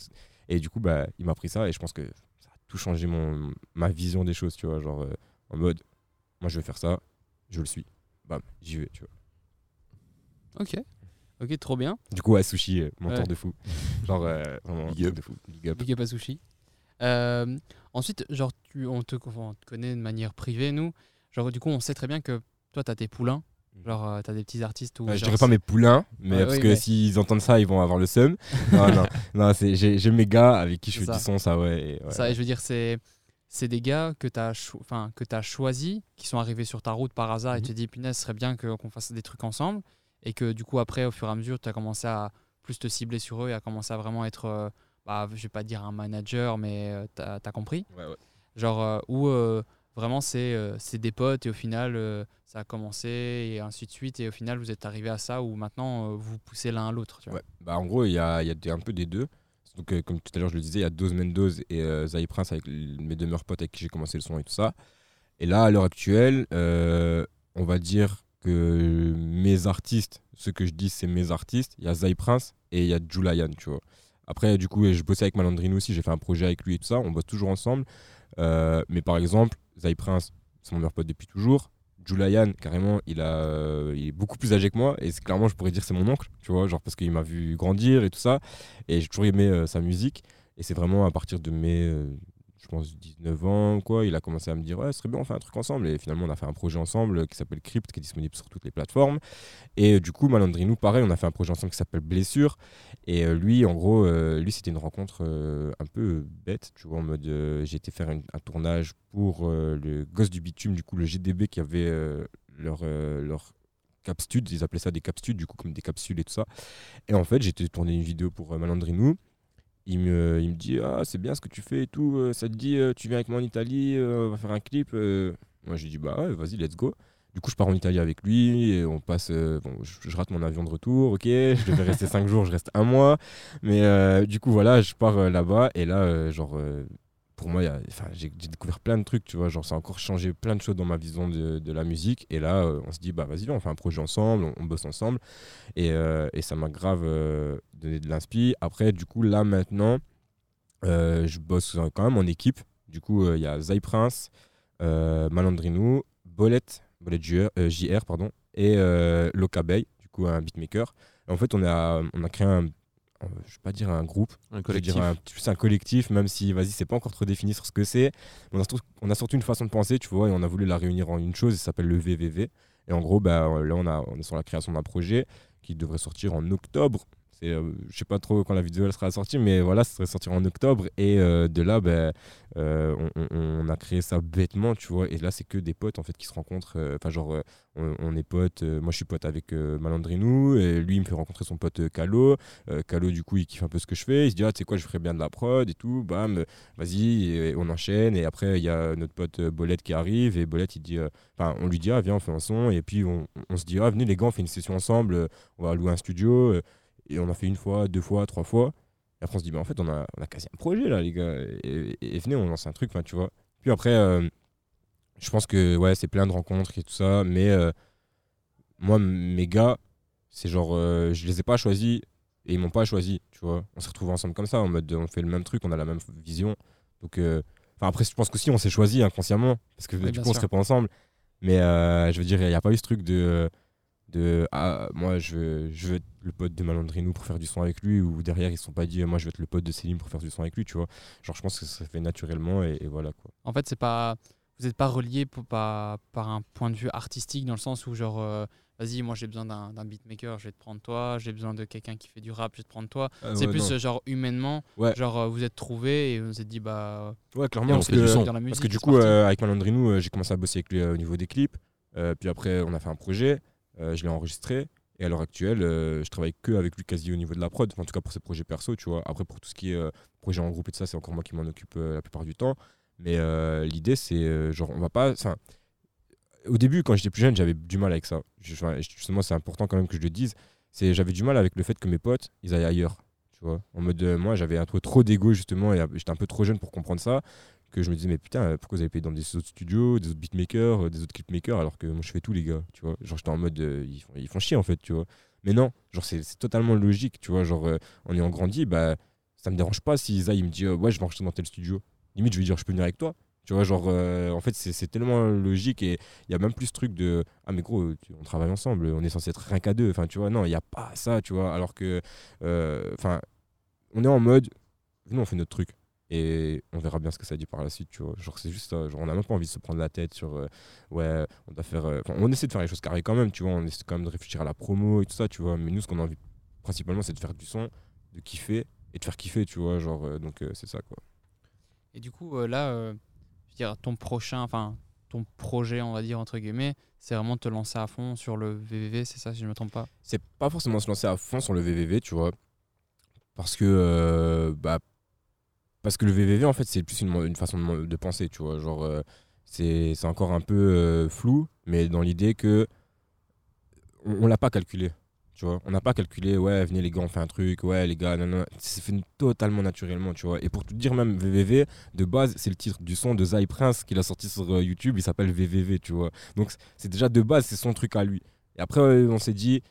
Et du coup, bah, il m'a pris ça et je pense que ça a tout changé mon, ma vision des choses, tu vois. Genre, euh, en mode, moi, je vais faire ça, je le suis. Bam, j'y vais, tu vois. Ok. Ok, trop bien. Du coup, ouais, sushi, euh, mentor Ouais. de fou. Genre, euh, vraiment, Big up. de fou. Big up. Big up à Sushi. Euh, ensuite, genre, tu, on, te, enfin, on te connaît de manière privée, nous. Genre, du coup, on sait très bien que toi, t'as tes poulains. Genre, euh, t'as des petits artistes. Ouais, je dirais pas mes poulains, mais Ouais, parce oui, que mais- s'ils entendent ça, ils vont avoir le seum. non, non, non c'est- j'ai mes gars avec qui je fais ça. du son, ça, ouais. et ouais. Ça, et je veux dire, c'est c'est des gars que tu as, enfin, que as choisis, qui sont arrivés sur ta route par hasard et Mhm. tu te dis, punaise, ce serait bien que- qu'on fasse des trucs ensemble. Et que du coup, après, au fur et à mesure, tu as commencé à plus te cibler sur eux et à commencer à vraiment être, euh, bah, je vais pas dire un manager, mais tu as, compris. Ouais, ouais. Genre, euh, où euh, vraiment c'est euh, c'est des potes et au final, euh, ça a commencé et ainsi de suite. Et au final, vous êtes arrivé à ça où maintenant, euh, vous poussez l'un à l'autre. Ouais. Bah, en gros, il y a, y a un peu des deux. Donc, euh, comme tout à l'heure, je le disais, il y a Dose Mendoz et euh, Zai Prince avec mes deux meilleurs potes avec qui j'ai commencé le son et tout ça. Et là, à l'heure actuelle, euh, on va dire que mes artistes, ce que je dis, c'est mes artistes. Il y a Zai Prince et il y a Julian, tu vois. Après, du coup, je bossais avec Malandrino aussi, j'ai fait un projet avec lui et tout ça. On bosse toujours ensemble. Euh, mais par exemple, Zai Prince, c'est mon meilleur pote depuis toujours. Julian, carrément, il, a, euh, il est beaucoup plus âgé que moi. Et clairement, je pourrais dire c'est mon oncle, tu vois, genre parce qu'il m'a vu grandir et tout ça. Et j'ai toujours aimé euh, sa musique. Et c'est vraiment à partir de mes, euh, je pense, 19 ans, quoi, il a commencé à me dire, ouais, ce serait bien, on fait un truc ensemble. Et finalement, on a fait un projet ensemble qui s'appelle Crypt, qui est disponible sur toutes les plateformes. Et euh, du coup, Malandrinou, pareil, on a fait un projet ensemble qui s'appelle Blessure. Et euh, lui, en gros, euh, lui, c'était une rencontre un peu bête, tu vois, en mode, j'ai été faire un tournage pour le Gosse du Bitume, du coup, le GDB qui avait leur, leur ils appelaient ça des capsules, du coup, comme des capsules et tout ça. Et en fait, été tourner une vidéo pour Malandrinou. Il me, il me dit Ah, c'est bien ce que tu fais et tout. euh, Ça te dit, euh, tu viens avec moi en Italie, euh, on va faire un clip. Moi, j'ai dit Bah ouais, vas-y, let's go. Du coup, je pars en Italie avec lui et on passe. euh, bon, je, je rate mon avion de retour, ok. Je devais rester 5 jours, je reste un mois. Mais euh, du coup, voilà, je pars euh, là-bas et là, genre, pour moi, j'ai découvert plein de trucs, tu vois. Genre, ça a encore changé plein de choses dans ma vision de, la musique. Et là, euh, on se dit Bah vas-y, on fait un projet ensemble, on, bosse ensemble. Et, euh, et ça m'a grave euh, donné de l'inspi. Après, du coup, là maintenant, euh, je bosse quand même en équipe. Du coup, il y a Zai Prince, Malandrinou, Bolette, Bolette JR, pardon, et Bay, du coup, un beatmaker. En fait, on a, on a créé un, euh, je vais pas dire un groupe, Un je collectif. dirais un, plus un collectif, même si, vas-y, c'est pas encore trop défini sur ce que c'est. On a, surtout- on a surtout une façon de penser, tu vois, et on a voulu la réunir en une chose, ça s'appelle le VVV. Et en gros, bah, là, on, a, on est sur la création d'un projet qui devrait sortir en octobre. C'est, euh, je sais pas trop quand la vidéo elle sera sortie, mais voilà, ça devrait sortir en octobre. Et euh, de là, bah, euh, on, a créé ça bêtement, tu vois. Et là, c'est que des potes en fait qui se rencontrent. euh, Enfin, genre, on, est potes. moi, je suis pote avec Malandrinou. Et lui, il me fait rencontrer son pote Calo. Calo, du coup, il kiffe un peu ce que je fais. Il se dit, ah, tu sais quoi, je ferais bien de la prod et tout. Bam, vas-y, on enchaîne. Et après, il y a notre pote Bolette qui arrive. Et Bolette, il dit, enfin, on lui dit, ah, viens, on fait un son. Et puis, on, on se dit, ah, venez, les gars, on fait une session ensemble. On va louer un studio. Et on a fait une fois, deux fois, trois fois. Et après, on se dit, bah, en fait, on a, on a quasi un projet là, les gars. Et, et- et venez, on lance un truc, tu vois. Puis après, euh, je pense que ouais, c'est plein de rencontres et tout ça. Mais euh, moi, mes gars, c'est genre, euh, je les ai pas choisis et ils m'ont pas choisi, tu vois. On s'est retrouvés ensemble comme ça, en mode, on fait le même truc, on a la même vision. Donc, euh, enfin, après, je pense qu'aussi, on s'est choisi inconsciemment parce que du coup, on sûr. serait pas ensemble. Mais je veux dire, il n'y a pas eu ce truc de. De ah, moi, je veux, je veux être le pote de Malandrinou pour faire du son avec lui, ou derrière, ils se sont pas dit, moi, je veux être le pote de Céline pour faire du son avec lui, tu vois. Genre, je pense que ça se fait naturellement et, et voilà quoi. En fait, c'est pas. Vous n'êtes pas relié pour- par, par un point de vue artistique dans le sens où, genre, euh, vas-y, moi j'ai besoin d'un beatmaker, je vais te prendre toi. J'ai besoin de quelqu'un qui fait du rap, je vais te prendre toi. c'est plus euh, genre humainement. Ouais. Genre, euh, vous êtes trouvés et vous vous êtes dit, bah. Ouais, clairement, parce que, du son. dans la musique, parce que du c'est coup, euh, avec Malandrinou, euh, j'ai commencé à bosser avec lui euh, au niveau des clips. Euh, puis après, on a fait un projet, euh, je l'ai enregistré. Et à l'heure actuelle, euh, je travaille que avec lui quasi au niveau de la prod, en tout cas pour ses projets perso, tu vois. Après, pour tout ce qui est euh, projet en groupe et tout ça, c'est encore moi qui m'en occupe la plupart du temps. Mais l'idée, c'est genre, on va pas. Au début, quand j'étais plus jeune, j'avais du mal avec ça. Justement, c'est important quand même que je le dise. J'avais du mal avec le fait que mes potes, ils aillent ailleurs. Tu vois, en mode, moi, j'avais un peu trop d'ego justement, et j'étais un peu trop jeune pour comprendre ça que je me disais mais putain pourquoi vous avez payé dans des autres studios des autres beatmakers euh, des autres clipmakers alors que moi je fais tout les gars tu vois. Genre j'étais en mode euh, ils, font, ils font chier en fait tu vois. Mais non genre c'est totalement logique tu vois. Genre euh, en ayant grandi bah ça me dérange pas si Isa il me dit euh, ouais je vais enregistrer dans tel studio. Limite je vais dire je peux venir avec toi tu vois. Genre en fait c'est tellement logique et il y a même plus ce truc de ah mais gros on travaille ensemble on est censé être rien qu'à deux enfin tu vois. Non il y a pas ça tu vois. Alors que enfin on est en mode venez on fait notre truc et on verra bien ce que ça dit par la suite tu vois. Genre c'est juste ça genre on n'a même pas envie de se prendre la tête sur euh, ouais on doit faire euh, on essaie de faire les choses carrées quand même tu vois. On essaie quand même de réfléchir à la promo et tout ça tu vois. Mais nous ce qu'on a envie principalement c'est de faire du son de kiffer et de faire kiffer tu vois genre euh, donc euh, c'est ça quoi. Et du coup, euh, là, euh, je veux dire, ton prochain, enfin, ton projet, on va dire, entre guillemets, c'est vraiment de te lancer à fond sur le VVV, c'est ça, si je ne me trompe pas? C'est pas forcément se lancer à fond sur le VVV, tu vois. Parce que, euh, bah, parce que le VVV, en fait, c'est plus une, une façon de, penser, tu vois. Genre, euh, c'est encore un peu euh, flou, mais dans l'idée que on, on l'a pas calculé, tu vois. On n'a pas calculé, ouais, venez les gars, on fait un truc, ouais, les gars, non, non. C'est fait totalement naturellement, tu vois. Et pour te dire, même VVV, de base, c'est le titre du son de Zai Prince qu'il a sorti sur euh, YouTube, il s'appelle VVV, tu vois. Donc, c'est déjà de base, c'est son truc à lui. Et après, on s'est dit,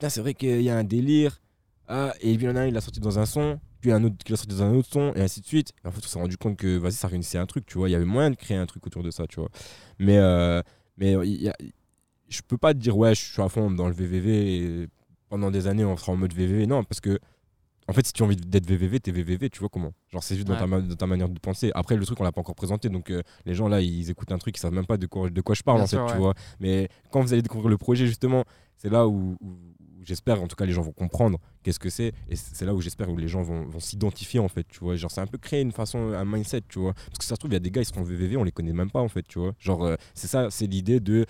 c'est vrai qu'il y a un délire. Ah, et puis il y en a un, il l'a sorti dans un son, puis un autre qui l'a sorti dans un autre son, et ainsi de suite. Et en fait, on s'est rendu compte que, vas-y, ça réunissait un truc, tu vois. Il y avait moyen de créer un truc autour de ça, tu vois. Mais, euh, mais il y a- je peux pas te dire, ouais, je suis à fond dans le VVV, et pendant des années, on sera en mode VVV. Non, parce que, en fait, si tu as envie d'être VVV, t'es VVV, tu vois comment. Genre, c'est juste dans, ta, Ouais. ma- dans ta manière de penser. Après, le truc, on l'a pas encore présenté, donc euh, les gens là, ils écoutent un truc, ils savent même pas de quoi, de quoi je parle, Bien en fait, sûr, tu vois. Mais quand vous allez découvrir le projet, justement, c'est là où j'espère, en tout cas, les gens vont comprendre qu'est-ce que c'est. Et c'est là où j'espère où les gens vont, vont s'identifier, en fait, tu vois. Genre, c'est un peu créer une façon, un mindset, tu vois. Parce que ça se trouve, il y a des gars, ils seront VVV, on les connaît même pas, en fait, tu vois. Genre, euh, c'est ça, c'est l'idée de.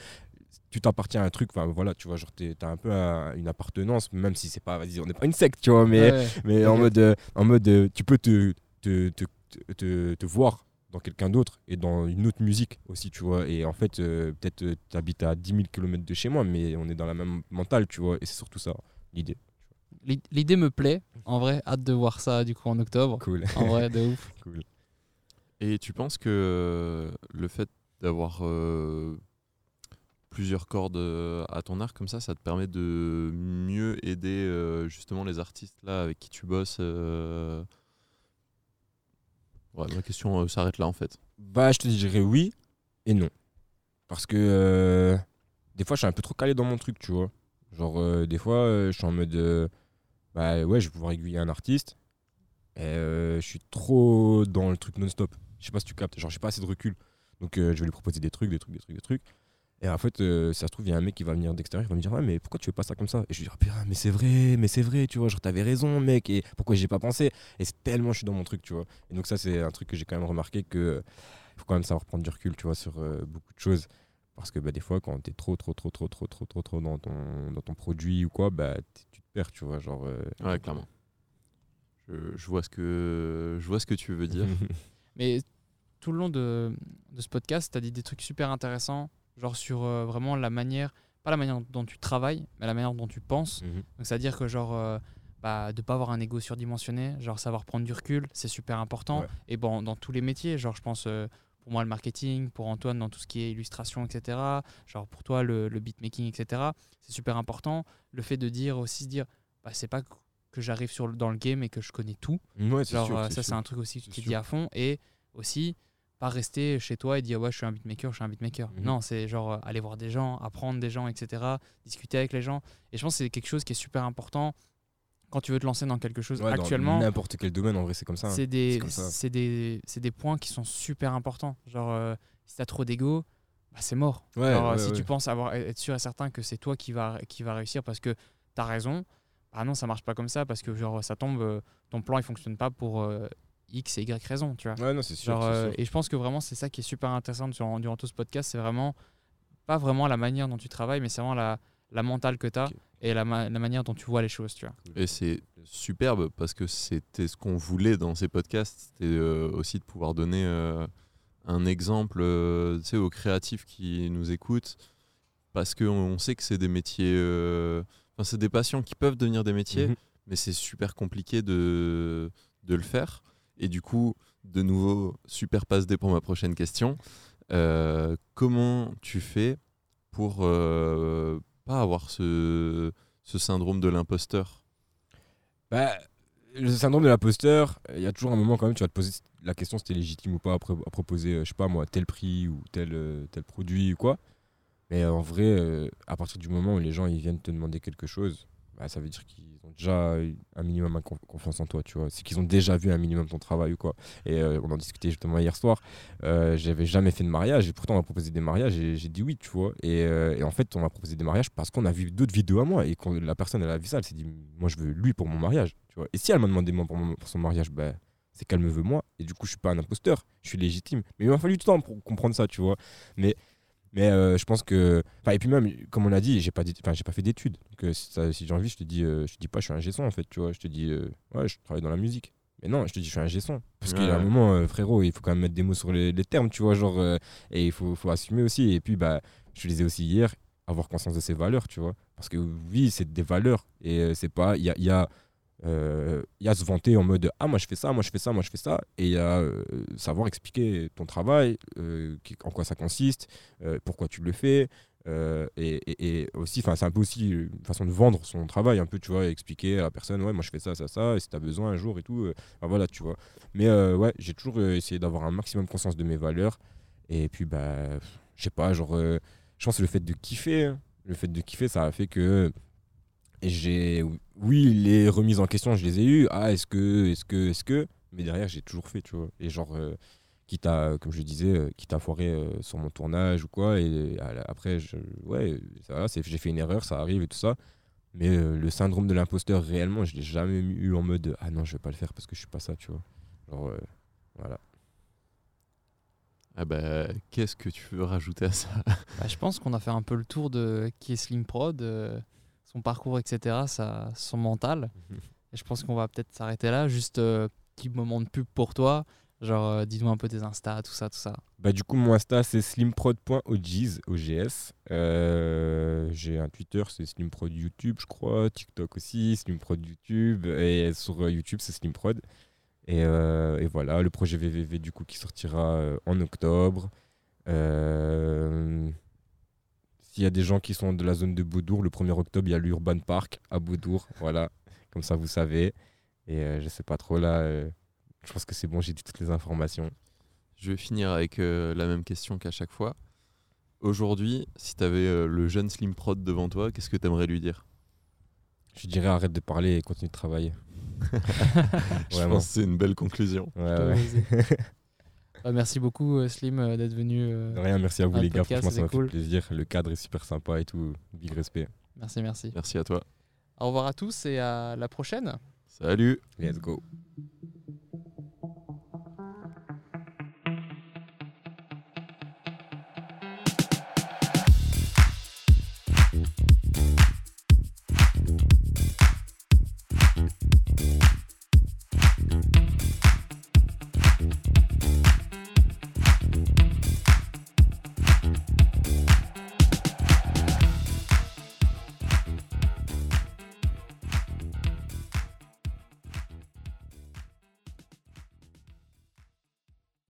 Tu t'appartiens à un truc, enfin voilà, tu vois, genre t'as un peu un- une appartenance, même si c'est pas, vas-y, on n'est pas une secte, tu vois, mais, Ouais. mais en mode, euh, en mode euh, tu peux te, te, te, te, te voir dans quelqu'un d'autre et dans une autre musique aussi, tu vois. Et en fait, euh, peut-être tu habites à 10 000 km de chez moi, mais on est dans la même mentale, tu vois. Et c'est surtout ça, l'idée. L'i- L'idée me plaît, en vrai, hâte de voir ça du coup en octobre. Cool. En vrai, de ouf. cool. Et tu penses que euh, le fait d'avoir euh, plusieurs cordes euh, à ton arc comme ça, ça te permet de mieux aider euh, justement les artistes là avec qui tu bosses euh Ouais, ma question euh, s'arrête là en fait. Bah, je te dirais oui et non. Parce que euh, des fois, je suis un peu trop calé dans mon truc, tu vois. Genre, euh, des fois, je suis en mode. bah ouais, je vais pouvoir aiguiller un artiste. Et je suis trop dans le truc non-stop. Je sais pas si tu captes, genre j'ai pas assez de recul. Donc je vais lui proposer des trucs, des trucs, des trucs, des trucs. Et en fait, euh, ça se trouve, il y a un mec qui va venir d'extérieur, il va me dire Ouais, mais pourquoi tu fais pas ça comme ça? Et je lui dis Ah, putain, mais c'est vrai, mais c'est vrai, tu vois, genre t'avais raison, mec, et pourquoi j'y ai pas pensé? Et c'est tellement je suis dans mon truc, tu vois. Et donc, ça, c'est un truc que j'ai quand même remarqué que euh, faut quand même savoir prendre du recul, tu vois, sur euh, beaucoup de choses. Parce que bah, des fois, quand t'es trop, trop, trop, trop, trop, trop, trop, trop dans ton, dans ton produit ou quoi, bah, tu te perds, tu vois. Genre, euh, Ouais, clairement. Je, je vois ce que, je vois ce que tu veux dire. Mais tout le long de, de ce podcast, tu as dit des trucs super intéressants, genre sur euh, vraiment la manière, pas la manière dont tu travailles, mais la manière dont tu penses. Mhm. Donc, c'est-à-dire que, genre, euh, bah, de pas avoir un ego surdimensionné, genre savoir prendre du recul, c'est super important. Ouais. Et bon, dans tous les métiers, genre, je pense euh, pour moi le marketing, pour Antoine dans tout ce qui est illustration, etc. Genre, pour toi le, le beatmaking, etc. C'est super important. Le fait de dire aussi, se dire, bah, c'est pas que j'arrive sur dans le game et que je connais tout. Ouais, c'est Genre, sûr, euh, c'est ça, c'est sûr. un truc aussi C'est qui dit à fond. Et aussi, pas rester chez toi et dire, ouais, je suis un beatmaker, je suis un beatmaker. Mhm. Non, c'est genre euh, aller voir des gens, apprendre des gens, etc. Discuter avec les gens. Et je pense que c'est quelque chose qui est super important quand tu veux te lancer dans quelque chose. Ouais, Actuellement, N'importe quel domaine, en vrai, c'est comme ça. hein. c'est des, c'est des, des points qui sont super importants. Genre, euh, si t'as trop d'ego, bah, c'est mort. Ouais, euh, ouais, si tu penses avoir, être sûr et certain que c'est toi qui va, qui va réussir parce que t'as raison, ah non, ça marche pas comme ça parce que genre ça tombe, euh, ton plan il fonctionne pas pour euh, X et Y raison, tu vois. Ouais, non, c'est sûr. Genre, c'est euh, sûr. et je pense que vraiment c'est ça qui est super intéressant durant, durant tout ce podcast, c'est vraiment pas vraiment la manière dont tu travailles, mais c'est vraiment la, la mentale que tu as et la, ma- la manière dont tu vois les choses, tu vois. Et c'est superbe parce que c'était ce qu'on voulait dans ces podcasts, c'était euh, aussi de pouvoir donner euh, un exemple euh, tu sais, aux créatifs qui nous écoutent parce qu'on on sait que c'est des métiers, euh, enfin c'est des passions qui peuvent devenir des métiers, Mhm. mais c'est super compliqué de, de le faire. Et du coup, de nouveau, super passe D pour ma prochaine question. Euh, comment tu fais pour euh, pas avoir ce, syndrome de l'imposteur? Bah, le syndrome de l'imposteur, il y a toujours un moment quand même, tu vas te poser la question si t'es légitime ou pas à, à proposer, euh, je sais pas moi, tel prix ou tel, euh, tel produit ou quoi. Mais en vrai, à partir du moment où les gens ils viennent te demander quelque chose, bah, ça veut dire qu'ils déjà un minimum de conf- confiance en toi, tu vois. C'est qu'ils ont déjà vu un minimum ton travail ou quoi. Et euh, on en discutait justement hier soir. Euh, J'avais jamais fait de mariage et pourtant on m'a proposé des mariages et j'ai dit oui, tu vois. Et, euh, en fait, on m'a proposé des mariages parce qu'on a vu d'autres vidéos à moi et quand la personne elle a vu ça, elle s'est dit moi je veux lui pour mon mariage, tu vois. Et si elle m'a demandé moi pour, son mariage, bah, c'est qu'elle me veut moi et du coup je suis pas un imposteur, je suis légitime. Mais il m'a fallu du temps pour comprendre ça, tu vois. Mais mais euh, je pense que enfin et puis même comme on a dit, j'ai pas dit- enfin j'ai pas fait d'études. Donc euh, si, ça- si j'ai envie, je te dis euh, je te dis pas je suis un son en fait, tu vois. Je te dis euh, ouais, je travaille dans la musique. Mais non, je te dis, je suis un gesson. Parce qu'il y a un Ouais. moment, frérot, il faut quand même mettre des mots sur les, les termes, tu vois, genre, et il faut, faut assumer aussi. Et puis, bah, je te disais aussi hier, avoir conscience de ses valeurs, tu vois. Parce que oui, c'est des valeurs. Et c'est pas, il y a, il y, a, il y a se vanter en mode, ah, moi je fais ça, moi je fais ça, moi je fais ça. Et il y a euh, savoir expliquer ton travail, euh, en quoi ça consiste, euh, pourquoi tu le fais. euh, et, et- et aussi, c'est un peu aussi une façon de vendre son travail, un peu, tu vois, expliquer à la personne, ouais, moi je fais ça, ça, ça, et si t'as besoin un jour et tout, euh, voilà, tu vois. Mais euh, ouais, j'ai toujours euh, essayé d'avoir un maximum conscience de mes valeurs. Et puis, bah, je sais pas, genre, euh, je pense que le fait de kiffer, le fait de kiffer, ça a fait que j'ai, oui, les remises en question, je les ai eues. Ah, est-ce que, est-ce que, est-ce que, mais derrière, j'ai toujours fait, tu vois. Et genre, euh, quitte à, comme je disais, euh, quitte à foirer euh, sur mon tournage ou quoi, et après, je, ouais, ça va, c'est- j'ai fait une erreur, ça arrive et tout ça. Mais euh, le syndrome de l'imposteur, réellement, je l'ai jamais eu en mode ah non, je vais pas le faire parce que je suis pas ça, tu vois. Genre, euh, voilà. Ah bah, qu'est-ce que tu veux rajouter à ça? Bah, je pense qu'on a fait un peu le tour de qui est Slim Prod, euh, son parcours, etc., sa, son mental. Et je pense qu'on va peut-être s'arrêter là. Juste euh, petit moment de pub pour toi. Genre, euh, dis-nous un peu tes Insta, tout ça, tout ça. Bah, du coup, mon Insta, c'est slimprod.og's, OGS. Euh, j'ai un Twitter, c'est slimprod YouTube, je crois. TikTok aussi, slimprod YouTube. Et sur YouTube, c'est slimprod. Et, euh, et voilà, le projet VVV, du coup, qui sortira en octobre. Euh, S'il y a des gens qui sont de la zone de Baudour, le 1er octobre, il y a l'Urban Park à Baudour. Voilà, comme ça, vous savez. Et euh, je sais pas trop là. euh, je pense que c'est bon, j'ai dit toutes les informations. Je vais finir avec euh, la même question qu'à chaque fois. Aujourd'hui, si tu avais le jeune Slim Prod devant toi, qu'est-ce que tu aimerais lui dire? Je dirais arrête de parler et continue de travailler. Je pense que c'est une belle conclusion. Ouais. Bah, merci beaucoup, euh, Slim, euh, d'être venu. euh, De Rien, merci à vous Ah, les le gars, podcast, franchement ça m'a cool. fait plaisir. Le cadre est super sympa et tout. Big respect. Merci, merci. Merci à toi. Au revoir à tous et à la prochaine. Salut Let's go.